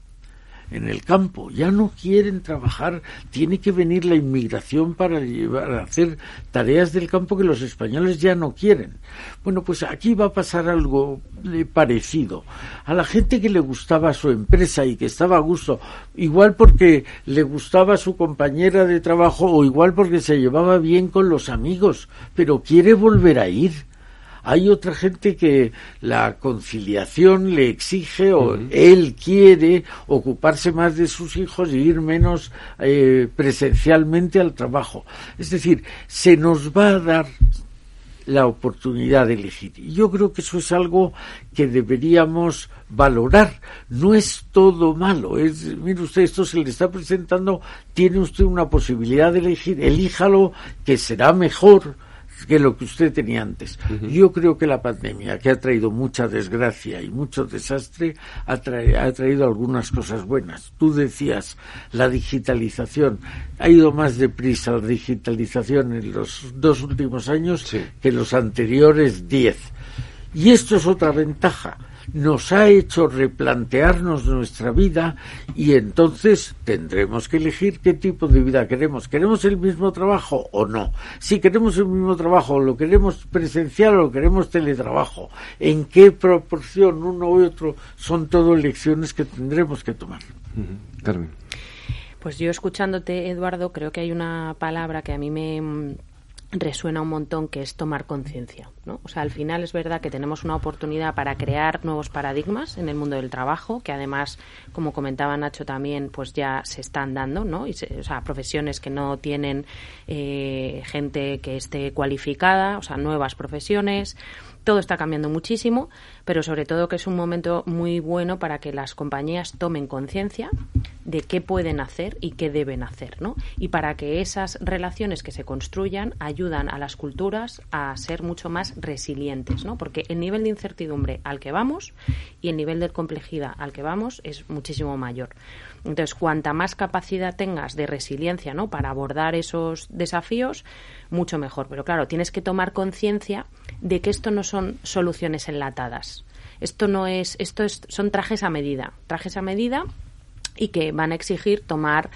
en el campo, ya no quieren trabajar, tiene que venir la inmigración para llevar a hacer tareas del campo que los españoles ya no quieren. Bueno, pues aquí va a pasar algo parecido. A la gente que le gustaba su empresa y que estaba a gusto, igual porque le gustaba su compañera de trabajo o igual porque se llevaba bien con los amigos, pero quiere volver a ir hay otra gente que la conciliación le exige o él quiere ocuparse más de sus hijos y ir menos eh, presencialmente al trabajo. Es decir, se nos va a dar la oportunidad de elegir. Y yo creo que eso es algo que deberíamos valorar. No es todo malo. Es, mire usted, esto se le está presentando, tiene usted una posibilidad de elegir, elíjalo, que será mejor que lo que usted tenía antes. Yo creo que la pandemia, que ha traído mucha desgracia y mucho desastre, ha, traído algunas cosas buenas. Tú decías, la digitalización. Ha ido más deprisa la digitalización en los dos últimos años que en los anteriores diez. Y esto es otra ventaja nos ha hecho replantearnos nuestra vida y entonces tendremos que elegir qué tipo de vida queremos. ¿Queremos el mismo trabajo o no? Si queremos el mismo trabajo, lo queremos presencial o lo queremos teletrabajo, ¿en qué proporción uno u otro? Son todo elecciones que tendremos que tomar. Carmen. Pues yo escuchándote, Eduardo, creo que hay una palabra que a mí me resuena un montón que es tomar conciencia. ¿no? O sea, al final es verdad que tenemos una oportunidad para crear nuevos paradigmas en el mundo del trabajo, que además, como comentaba Nacho también, pues ya se están dando, ¿no? Y o sea, profesiones que no tienen eh, gente que esté cualificada, o sea, nuevas profesiones todo está cambiando muchísimo, pero sobre todo que es un momento muy bueno para que las compañías tomen conciencia de qué pueden hacer y qué deben hacer, ¿no? Y para que esas relaciones que se construyan ayudan a las culturas a ser mucho más resilientes, ¿no? Porque el nivel de incertidumbre al que vamos y el nivel de complejidad al que vamos es muchísimo mayor. Entonces, cuanta más capacidad tengas de resiliencia, ¿no? Para abordar esos desafíos, mucho mejor. Pero claro, tienes que tomar conciencia de que esto no son soluciones enlatadas. Esto no es, esto es, son trajes a medida, trajes a medida y que van a exigir tomar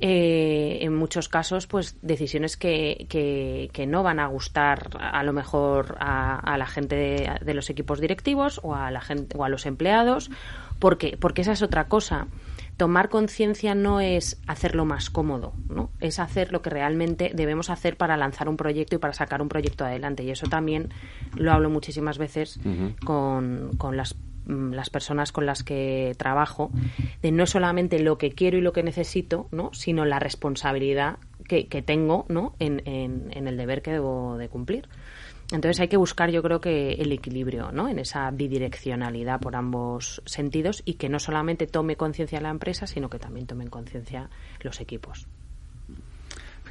eh, en muchos casos pues decisiones que, que, no van a gustar a lo mejor a, la gente de, de, los equipos directivos o a la gente o a los empleados porque porque esa es otra cosa tomar conciencia no es hacerlo más cómodo, ¿no? Es hacer lo que realmente debemos hacer para lanzar un proyecto y para sacar un proyecto adelante. Y eso también lo hablo muchísimas veces con, con las mm, las personas con las que trabajo, de no solamente lo que quiero y lo que necesito, ¿no? sino la responsabilidad que, que tengo ¿no? en, en, en el deber que debo de cumplir. Entonces hay que buscar, yo creo que el equilibrio, ¿no? En esa bidireccionalidad por ambos sentidos y que no solamente tome conciencia la empresa, sino que también tomen conciencia los equipos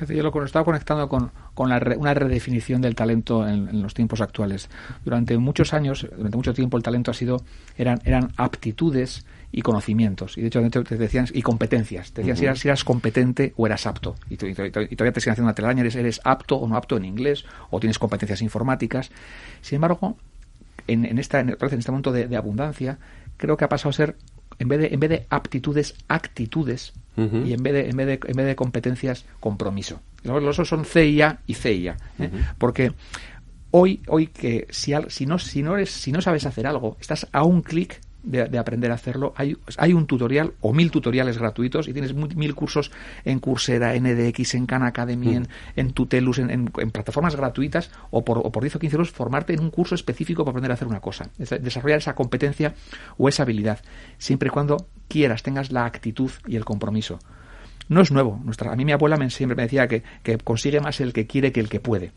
yo lo estaba conectando con, con una redefinición del talento en, los tiempos actuales. Durante muchos años, durante mucho tiempo, el talento ha sido eran eran aptitudes y conocimientos y de hecho te decían y competencias. Te decían si, eras, competente o eras apto y, todavía te siguen haciendo una telaraña. Eres, eres apto o no apto en inglés o tienes competencias informáticas. Sin embargo, en, en, esta, en, este momento de, de abundancia, creo que ha pasado a ser en vez de, en vez de aptitudes, actitudes, y en vez, de, en, vez de, en vez de competencias, compromiso. Los otros son CIA y CIA. ¿eh? Porque hoy, hoy que si, si, no, si, no eres, si no sabes hacer algo, estás a un clic de, aprender a hacerlo. Hay, hay un tutorial o mil tutoriales gratuitos y tienes mil cursos en Coursera, en EDX, en Khan Academy, en, en, Tutelus, en, plataformas gratuitas o por, o por 10 o 15 euros formarte en un curso específico para aprender a hacer una cosa. Desarrollar esa competencia o esa habilidad, siempre y cuando quieras, tengas la actitud y el compromiso no es nuevo. Nuestra, a mí mi abuela me, siempre me decía que, que, consigue más el que quiere que el que puede.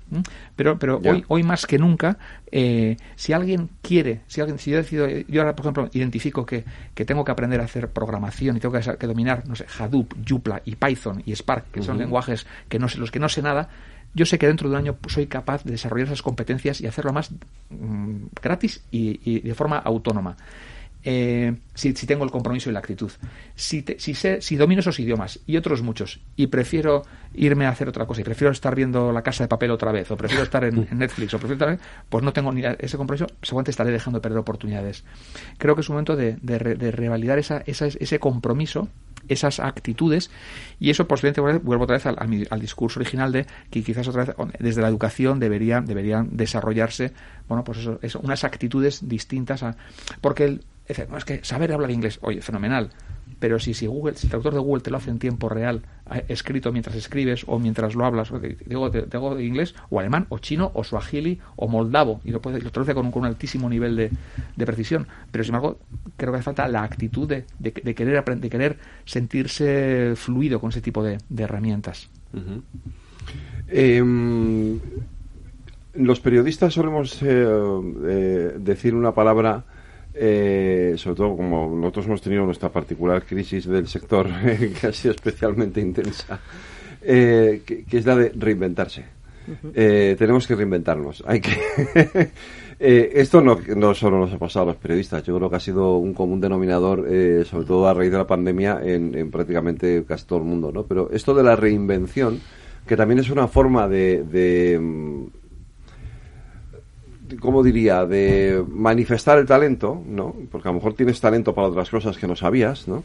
Pero, pero hoy, hoy más que nunca, eh, si alguien quiere, si alguien, si yo decido, yo ahora por ejemplo identifico que, que tengo que aprender a hacer programación y tengo que, dominar, no sé, Hadoop, Joomla y Python y Spark, que son lenguajes que no sé, los que no sé nada, yo sé que dentro de un año soy capaz de desarrollar esas competencias y hacerlo más mm, gratis y, y, de forma autónoma. Eh, si, tengo el compromiso y la actitud. Si, si, sé, si domino esos idiomas y otros muchos y prefiero irme a hacer otra cosa y prefiero estar viendo la casa de papel otra vez o prefiero estar en, Netflix o prefiero estar, pues no tengo ni ese compromiso, seguramente estaré dejando de perder oportunidades. Creo que es un momento de, revalidar esa, ese compromiso esas actitudes y eso posiblemente vuelvo otra vez al, discurso original de que quizás otra vez desde la educación deberían deberían desarrollarse bueno pues eso, unas actitudes distintas a porque el, no, es que saber hablar inglés, oye, fenomenal. Pero si, si Google, si el traductor de Google te lo hace en tiempo real, escrito mientras escribes o mientras lo hablas, digo, te, de inglés, o alemán, o chino, o suajili, o moldavo, y lo, puede, lo traduce con un, con un altísimo nivel de, de, precisión. Pero sin embargo, creo que hace falta la actitud de, de, querer aprender, de querer sentirse fluido con ese tipo de, herramientas. Em, los periodistas solemos eh, eh, decir una palabra, eh, sobre todo como nosotros hemos tenido nuestra particular crisis del sector, que ha sido especialmente intensa, que, es la de reinventarse. tenemos que reinventarnos. Hay que esto no, no, solo nos ha pasado a los periodistas, yo creo que ha sido un común denominador, sobre todo a raíz de la pandemia, en, prácticamente casi todo el mundo, ¿no? Pero esto de la reinvención, que también es una forma de mm, ¿cómo diría?, de manifestar el talento, ¿no? Porque a lo mejor tienes talento para otras cosas que no sabías, ¿no?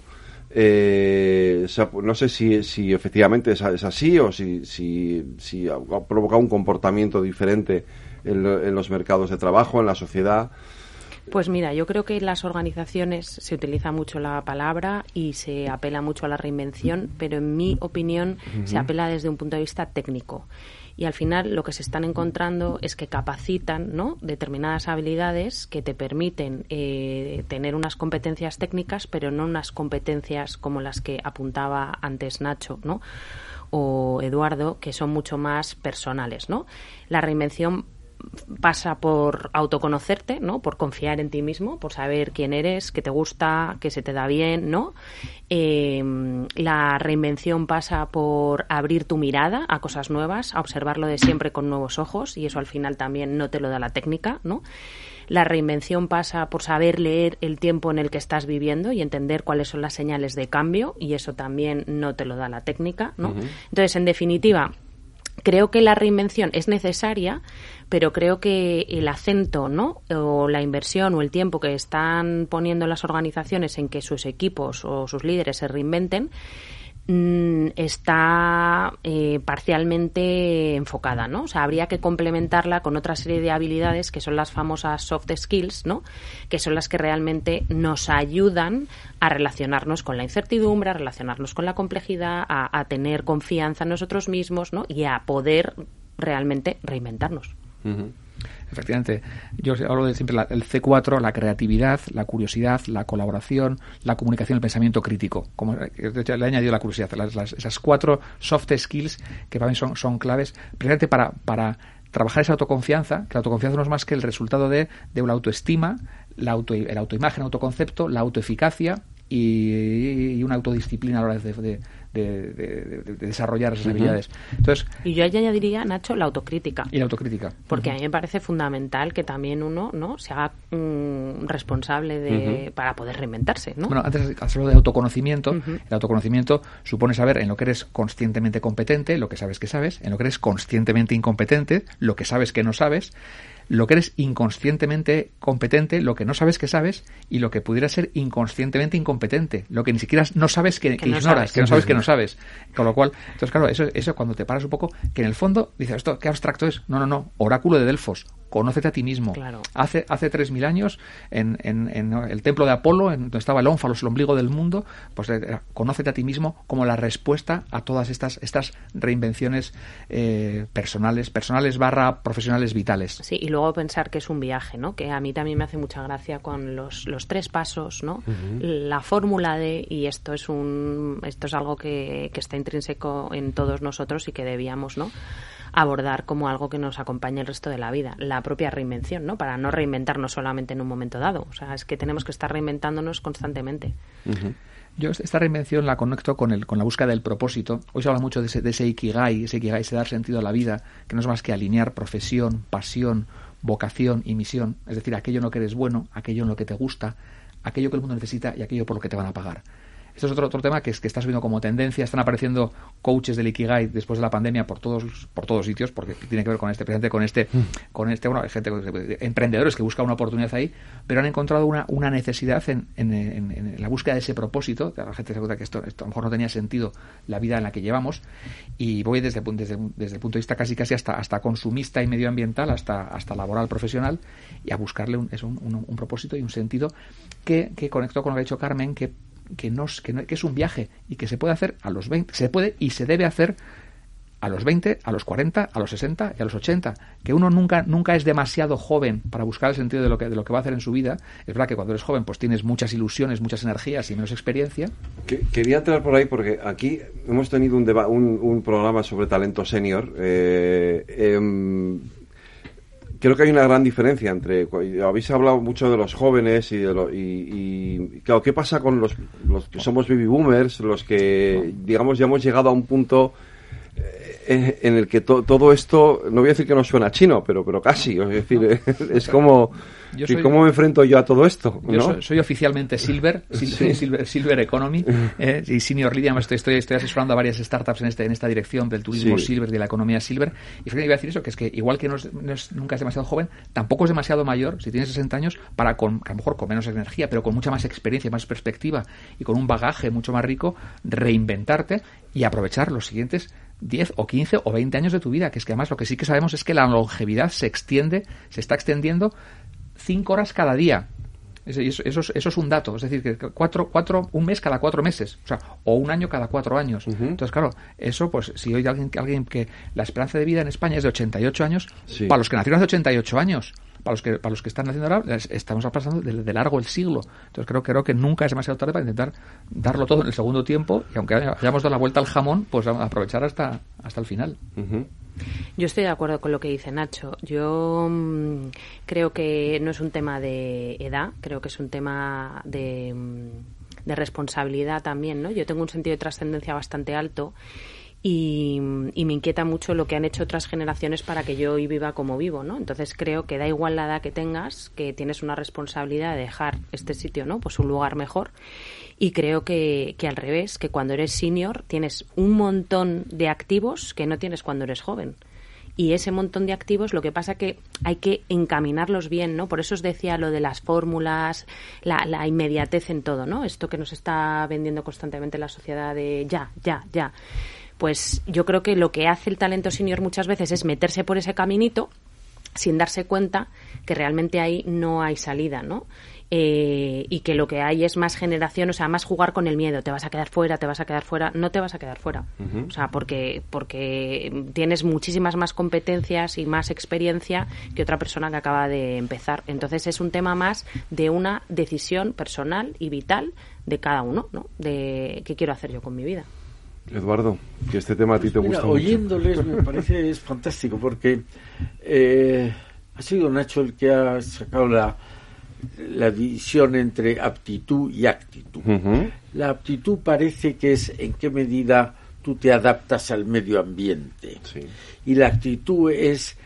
Eh, no sé si, si efectivamente es, así o si, si, si, ha provocado un comportamiento diferente en, los mercados de trabajo, en la sociedad. Pues mira, yo creo que en las organizaciones se utiliza mucho la palabra y se apela mucho a la reinvención, pero en mi opinión se apela desde un punto de vista técnico y al final lo que se están encontrando es que capacitan ¿no? determinadas habilidades que te permiten eh, tener unas competencias técnicas, pero no unas competencias como las que apuntaba antes Nacho, ¿no? o Eduardo, que son mucho más personales, ¿no? La reinvención pasa por autoconocerte, ¿no? Por confiar en ti mismo, por saber quién eres, qué te gusta, qué se te da bien, ¿no? Em, la reinvención pasa por abrir tu mirada a cosas nuevas, a observarlo de siempre con nuevos ojos y eso al final también no te lo da la técnica, ¿no? La reinvención pasa por saber leer el tiempo en el que estás viviendo y entender cuáles son las señales de cambio y eso también no te lo da la técnica, ¿no? Entonces, en definitiva, creo que la reinvención es necesaria, pero creo que el acento, ¿no? o la inversión o el tiempo que están poniendo las organizaciones en que sus equipos o sus líderes se reinventen está eh, parcialmente enfocada, ¿no? O sea, habría que complementarla con otra serie de habilidades que son las famosas soft skills, ¿no? Que son las que realmente nos ayudan a relacionarnos con la incertidumbre, a relacionarnos con la complejidad, a, tener confianza en nosotros mismos, ¿no? Y a poder realmente reinventarnos. Efectivamente, yo hablo de siempre el C4, la creatividad, la curiosidad, la colaboración, la comunicación, el pensamiento crítico. Como le he añadido la curiosidad, esas cuatro soft skills que para mí son, son claves, precisamente para, para trabajar esa autoconfianza, que la autoconfianza no es más que el resultado de, de una autoestima, la auto, el autoimagen, autoconcepto, la autoeficacia y, una autodisciplina a la hora de, de, desarrollar esas habilidades. Entonces, y yo añadiría, Nacho, la autocrítica. Y la autocrítica. Porque a mí me parece fundamental que también uno no se haga mm, responsable de, para poder reinventarse. ¿no? Bueno, antes has hablado de autoconocimiento. El autoconocimiento supone saber en lo que eres conscientemente competente, lo que sabes que sabes, en lo que eres conscientemente incompetente, lo que sabes que no sabes lo que eres inconscientemente competente, lo que no sabes que sabes y lo que pudiera ser inconscientemente incompetente, lo que ni siquiera no sabes que, ignoras, que no sabes que no sabes. Con lo cual, entonces claro, eso, eso cuando te paras un poco, que en el fondo dices, esto, ¿qué abstracto es? No, no, no, oráculo de Delfos, conócete a ti mismo. Hace, hace 3.000 años, en, en, el templo de Apolo, en donde estaba el ónfalos, el ombligo del mundo, pues eh, conócete a ti mismo como la respuesta a todas estas, estas reinvenciones eh, personales, personales barra profesionales vitales. Sí, y luego pensar que es un viaje, ¿no? Que a mí también me hace mucha gracia con los, los tres pasos, ¿no? La fórmula de, y esto es un, esto es algo que, que está intrínseco en todos nosotros y que debíamos, ¿no? abordar como algo que nos acompañe el resto de la vida, la propia reinvención, ¿no? Para no reinventarnos solamente en un momento dado. O sea, es que tenemos que estar reinventándonos constantemente. Yo esta reinvención la conecto con, el, con la búsqueda del propósito. Hoy se habla mucho de ese, de ese ikigai, ese ikigai, ese dar sentido a la vida, que no es más que alinear profesión, pasión, vocación y misión. Es decir, aquello en lo que eres bueno, aquello en lo que te gusta, aquello que el mundo necesita y aquello por lo que te van a pagar. Esto es otro, otro tema que, es, que está subiendo como tendencia. Están apareciendo coaches del Ikigai después de la pandemia por todos, por todos sitios, porque tiene que ver con este, presente con este, mm. con este, bueno, hay gente, emprendedores que buscan una oportunidad ahí, pero han encontrado una, una necesidad en, en, la búsqueda de ese propósito. La gente se cuenta que esto, esto, a lo mejor no tenía sentido la vida en la que llevamos, y voy desde, desde, desde el punto de vista casi casi hasta, hasta consumista y medioambiental, hasta, hasta laboral profesional, y a buscarle un, es un, un, propósito y un sentido que, que conectó con lo que ha dicho Carmen, que que, no, que, es un viaje y que se puede hacer a los 20, se puede y se debe hacer a los 20, a los 40, a los 60 y a los 80, que uno nunca nunca es demasiado joven para buscar el sentido de lo que de lo que va a hacer en su vida. Es verdad que cuando eres joven pues tienes muchas ilusiones, muchas energías y menos experiencia. quería entrar por ahí porque aquí hemos tenido un, un, un programa sobre talento senior. Eh, em, creo que hay una gran diferencia entre habéis hablado mucho de los jóvenes y de lo, y, claro qué pasa con los, los que somos baby boomers los que digamos ya hemos llegado a un punto eh, en el que todo esto no voy a decir que no suena chino pero pero casi es decir es como ¿Cómo me enfrento yo a todo esto? Yo soy, oficialmente Silver, Silver, Economy eh, y Senior Lead. Estoy, estoy, estoy, asesorando a varias startups en, este, en esta dirección del turismo Silver, de la economía Silver. Y fíjate, iba a decir eso, que es que igual que no es, nunca es demasiado joven, tampoco es demasiado mayor, si tienes 60 años, para con, a lo mejor con menos energía, pero con mucha más experiencia, más perspectiva y con un bagaje mucho más rico, reinventarte y aprovechar los siguientes 10 o 15 o 20 años de tu vida, que es que además lo que sí que sabemos es que la longevidad se extiende, se está extendiendo cinco horas cada día. Eso, eso, es un dato, es decir, que cuatro, cuatro, un mes cada cuatro meses, o sea, o un año cada cuatro años. Entonces, claro, eso, pues, si hoy alguien, alguien que la esperanza de vida en España es de 88 años, para los que nacieron hace 88 años, para los que para los que están naciendo ahora, estamos pasando de, largo el siglo. Entonces, creo, creo que nunca es demasiado tarde para intentar darlo todo en el segundo tiempo y aunque hayamos dado la vuelta al jamón, pues aprovechar hasta, hasta el final. Yo estoy de acuerdo con lo que dice Nacho. Yo mm, creo que no es un tema de edad, creo que es un tema de, mm, de responsabilidad también, ¿no? Yo tengo un sentido de trascendencia bastante alto y, me inquieta mucho lo que han hecho otras generaciones para que yo hoy viva como vivo, ¿no? Entonces creo que da igual la edad que tengas, que tienes una responsabilidad de dejar este sitio, ¿no? Pues un lugar mejor y creo que, que al revés, que cuando eres senior tienes un montón de activos que no tienes cuando eres joven y ese montón de activos lo que pasa que hay que encaminarlos bien, ¿no? Por eso os decía lo de las fórmulas, la, la, inmediatez en todo, ¿no? Esto que nos está vendiendo constantemente la sociedad de ya, ya, ya. Pues yo creo que lo que hace el talento senior muchas veces es meterse por ese caminito sin darse cuenta que realmente ahí no hay salida, ¿no? Eh, y que lo que hay es más generación, o sea, más jugar con el miedo. Te vas a quedar fuera, te vas a quedar fuera. No te vas a quedar fuera. O sea, porque, porque tienes muchísimas más competencias y más experiencia que otra persona que acaba de empezar. Entonces es un tema más de una decisión personal y vital de cada uno, ¿no? De qué quiero hacer yo con mi vida. Eduardo, que este tema a ti te pues gusta oyéndoles me parece es fantástico porque eh, ha sido Nacho el que ha sacado la, la división entre aptitud y actitud. La aptitud parece que es en qué medida tú te adaptas al medio ambiente. Y la actitud es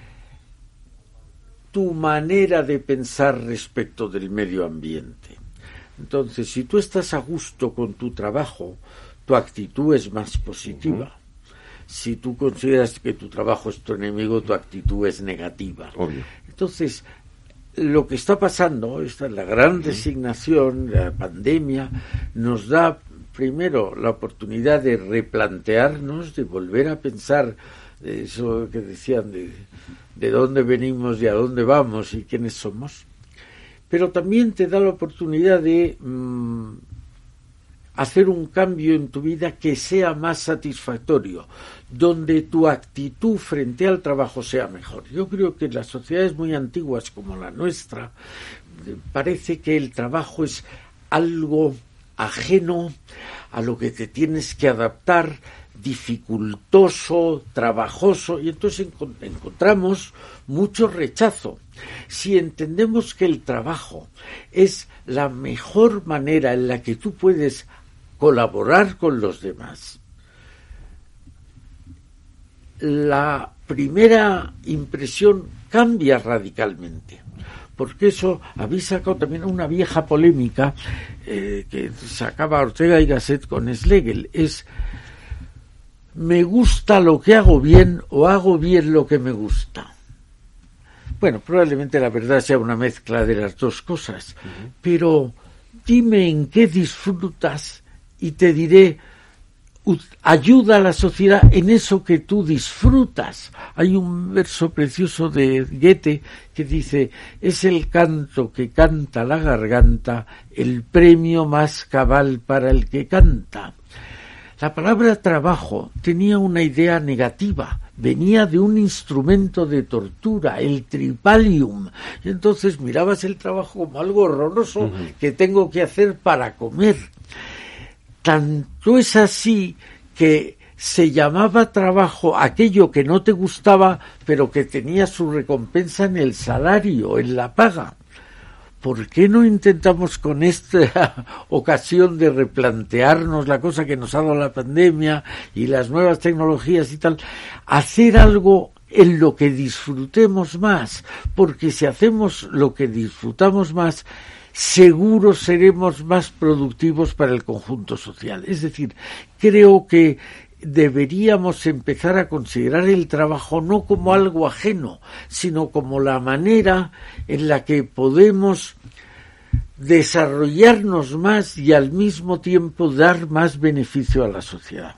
tu manera de pensar respecto del medio ambiente. Entonces, si tú estás a gusto con tu trabajo, tu actitud es más positiva. Si tú consideras que tu trabajo es tu enemigo, tu actitud es negativa. Entonces, lo que está pasando, esta es la gran designación, la pandemia, nos da primero la oportunidad de replantearnos, de volver a pensar eso que decían de, de dónde venimos y a dónde vamos y quiénes somos, pero también te da la oportunidad de mm, hacer un cambio en tu vida que sea más satisfactorio, donde tu actitud frente al trabajo sea mejor. Yo creo que en las sociedades muy antiguas como la nuestra parece que el trabajo es algo ajeno a lo que te tienes que adaptar, dificultoso, trabajoso, y entonces encontramos mucho rechazo. Si entendemos que el trabajo es la mejor manera en la que tú puedes colaborar con los demás. La primera impresión cambia radicalmente, porque eso habéis sacado también una vieja polémica eh, que sacaba Ortega y Gasset con Schlegel, es me gusta lo que hago bien o hago bien lo que me gusta. Bueno, probablemente la verdad sea una mezcla de las dos cosas, pero dime en qué disfrutas y te diré, ayuda a la sociedad en eso que tú disfrutas. Hay un verso precioso de Goethe que dice, es el canto que canta la garganta el premio más cabal para el que canta. La palabra trabajo tenía una idea negativa, venía de un instrumento de tortura, el tripalium. Y entonces mirabas el trabajo como algo horroroso que tengo que hacer para comer. Tanto es así que se llamaba trabajo aquello que no te gustaba, pero que tenía su recompensa en el salario, en la paga. ¿Por qué no intentamos con esta ocasión de replantearnos la cosa que nos ha dado la pandemia y las nuevas tecnologías y tal, hacer algo en lo que disfrutemos más? Porque si hacemos lo que disfrutamos más, seguro seremos más productivos para el conjunto social. Es decir, creo que deberíamos empezar a considerar el trabajo no como algo ajeno, sino como la manera en la que podemos desarrollarnos más y al mismo tiempo dar más beneficio a la sociedad.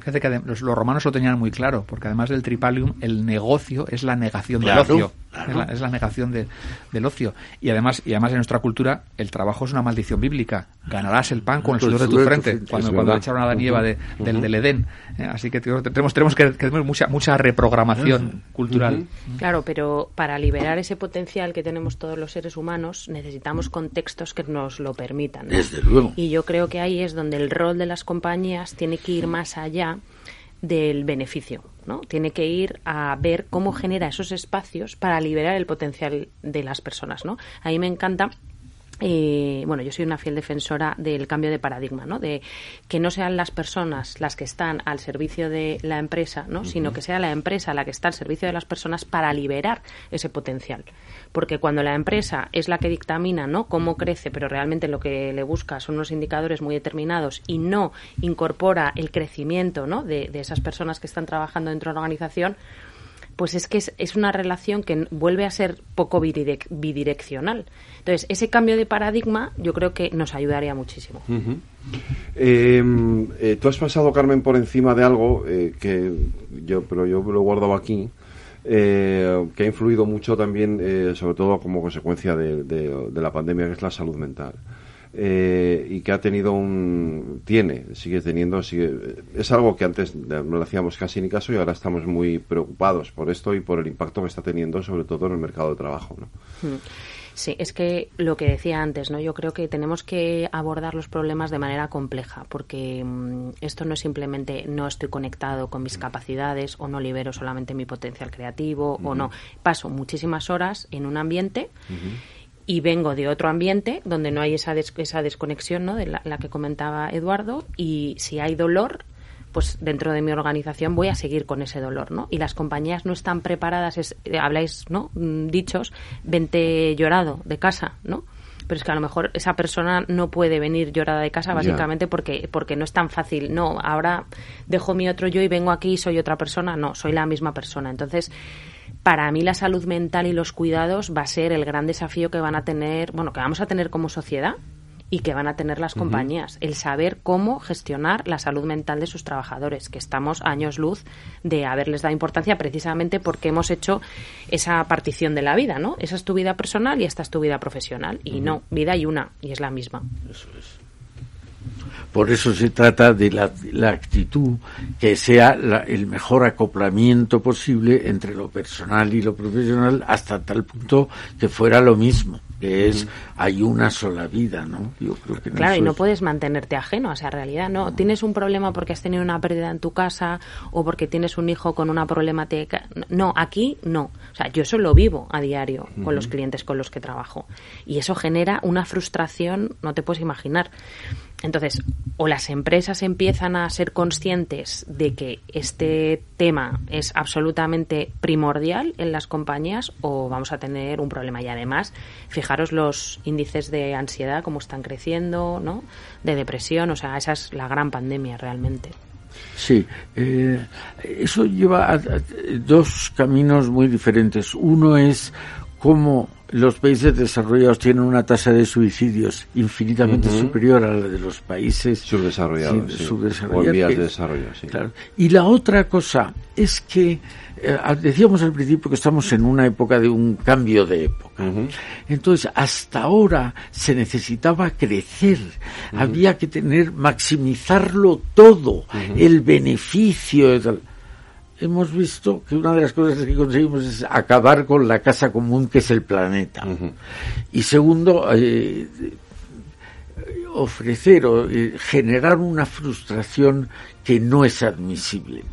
Fíjate que los, romanos lo tenían muy claro, porque además del tripalium, el negocio es la negación del ocio. Es, la, negación del ocio. Y además, y además en nuestra cultura, el trabajo es una maldición bíblica. Ganarás el pan con el sudor de tu frente, cuando, cuando le echaron a la nieva de, del, Edén. Eh, así que tenemos, tenemos que, tener mucha, mucha reprogramación cultural. Claro, pero para liberar ese potencial que tenemos todos los seres humanos, necesitamos contextos que nos lo permitan. Desde luego. Y yo creo que ahí es donde el rol de las compañías tiene que ir más allá del beneficio, ¿no? Tiene que ir a ver cómo genera esos espacios para liberar el potencial de las personas, ¿no? Ahí me encanta eh, bueno, yo soy una fiel defensora del cambio de paradigma, ¿no? De que no sean las personas las que están al servicio de la empresa, ¿no? Sino que sea la empresa la que está al servicio de las personas para liberar ese potencial. Porque cuando la empresa es la que dictamina, ¿no? Cómo crece, pero realmente lo que le busca son unos indicadores muy determinados y no incorpora el crecimiento, ¿no? De, de esas personas que están trabajando dentro de la organización, pues es que es, una relación que vuelve a ser poco bidireccional. Entonces, ese cambio de paradigma yo creo que nos ayudaría muchísimo. Em, eh, tú has pasado, Carmen, por encima de algo eh, que yo, pero yo lo he guardado aquí, eh, que ha influido mucho también, sobre todo como consecuencia de, la pandemia, que es la salud mental. Eh, y que ha tenido un tiene sigue teniendo sigue, es algo que antes no le hacíamos casi ni caso y ahora estamos muy preocupados por esto y por el impacto que está teniendo sobre todo en el mercado de trabajo ¿no? Hmm. Sí, es que lo que decía antes, ¿no? Yo creo que tenemos que abordar los problemas de manera compleja, porque mm, esto no es simplemente no estoy conectado con mis capacidades o no libero solamente mi potencial creativo o no. Paso muchísimas horas en un ambiente y vengo de otro ambiente donde no hay esa, esa desconexión ¿no? de la, que comentaba Eduardo y si hay dolor pues dentro de mi organización voy a seguir con ese dolor, ¿no? Y las compañías no están preparadas, eh, habláis, ¿no? Mm, dichos, vente llorado de casa, ¿no? Pero es que a lo mejor esa persona no puede venir llorada de casa básicamente porque, porque no es tan fácil. No, ahora dejo mi otro yo y vengo aquí y soy otra persona. No, soy la misma persona. Entonces, para mí la salud mental y los cuidados va a ser el gran desafío que van a tener, bueno, que vamos a tener como sociedad y que van a tener las compañías, el saber cómo gestionar la salud mental de sus trabajadores, que estamos años luz de haberles dado importancia precisamente porque hemos hecho esa partición de la vida, ¿no? Esa es tu vida personal y esta es tu vida profesional y no, vida hay una y es la misma. Eso es. Por eso se trata de la, actitud que sea el mejor acoplamiento posible entre lo personal y lo profesional hasta tal punto que fuera lo mismo que es hay una sola vida, ¿no? Yo creo que claro, y no puedes mantenerte ajeno a esa realidad, ¿no? Tienes un problema porque has tenido una pérdida en tu casa o porque tienes un hijo con una problemática. No, aquí no. O sea, yo eso lo vivo a diario con los clientes con los que trabajo. Y eso genera una frustración, no te puedes imaginar. Entonces, o las empresas empiezan a ser conscientes de que este tema es absolutamente primordial en las compañías o vamos a tener un problema. Y además, fijaros los índices de ansiedad, cómo están creciendo, ¿no? De depresión, o sea, esa es la gran pandemia realmente. Sí, eh, eso lleva a, dos caminos muy diferentes. Uno es cómo los países desarrollados tienen una tasa de suicidios infinitamente superior a la de los países subdesarrollados, de desarrollo. Y la otra cosa es que eh, decíamos al principio que estamos en una época de un cambio de época. Entonces, hasta ahora se necesitaba crecer, había que tener, maximizarlo todo, el beneficio. Hemos visto que una de las cosas que conseguimos es acabar con la casa común que es el planeta. Y segundo, eh, ofrecer o eh, generar una frustración que no es admisible.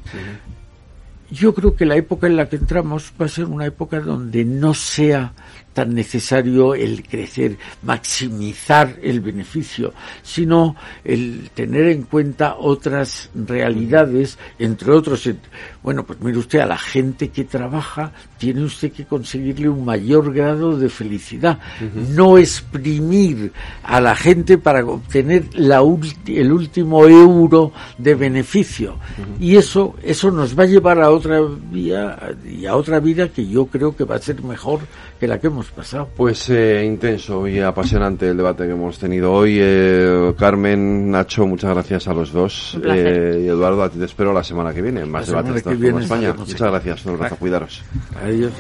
Yo creo que la época en la que entramos va a ser una época donde no sea tan necesario el crecer, maximizar el beneficio, sino el tener en cuenta otras realidades, entre otros, bueno, pues mire usted, a la gente que trabaja tiene usted que conseguirle un mayor grado de felicidad, no exprimir a la gente para obtener la el último euro de beneficio. Y eso, eso nos va a llevar a otra vía y a otra vida que yo creo que va a ser mejor que la que hemos pasado. Pues eh, intenso y apasionante el debate que hemos tenido hoy. Eh, Carmen, Nacho, muchas gracias a los dos. Eh, y Eduardo, a ti te espero la semana que viene. Más debates de España. Muchas gracias. Un abrazo. Cuidaros. Adiós.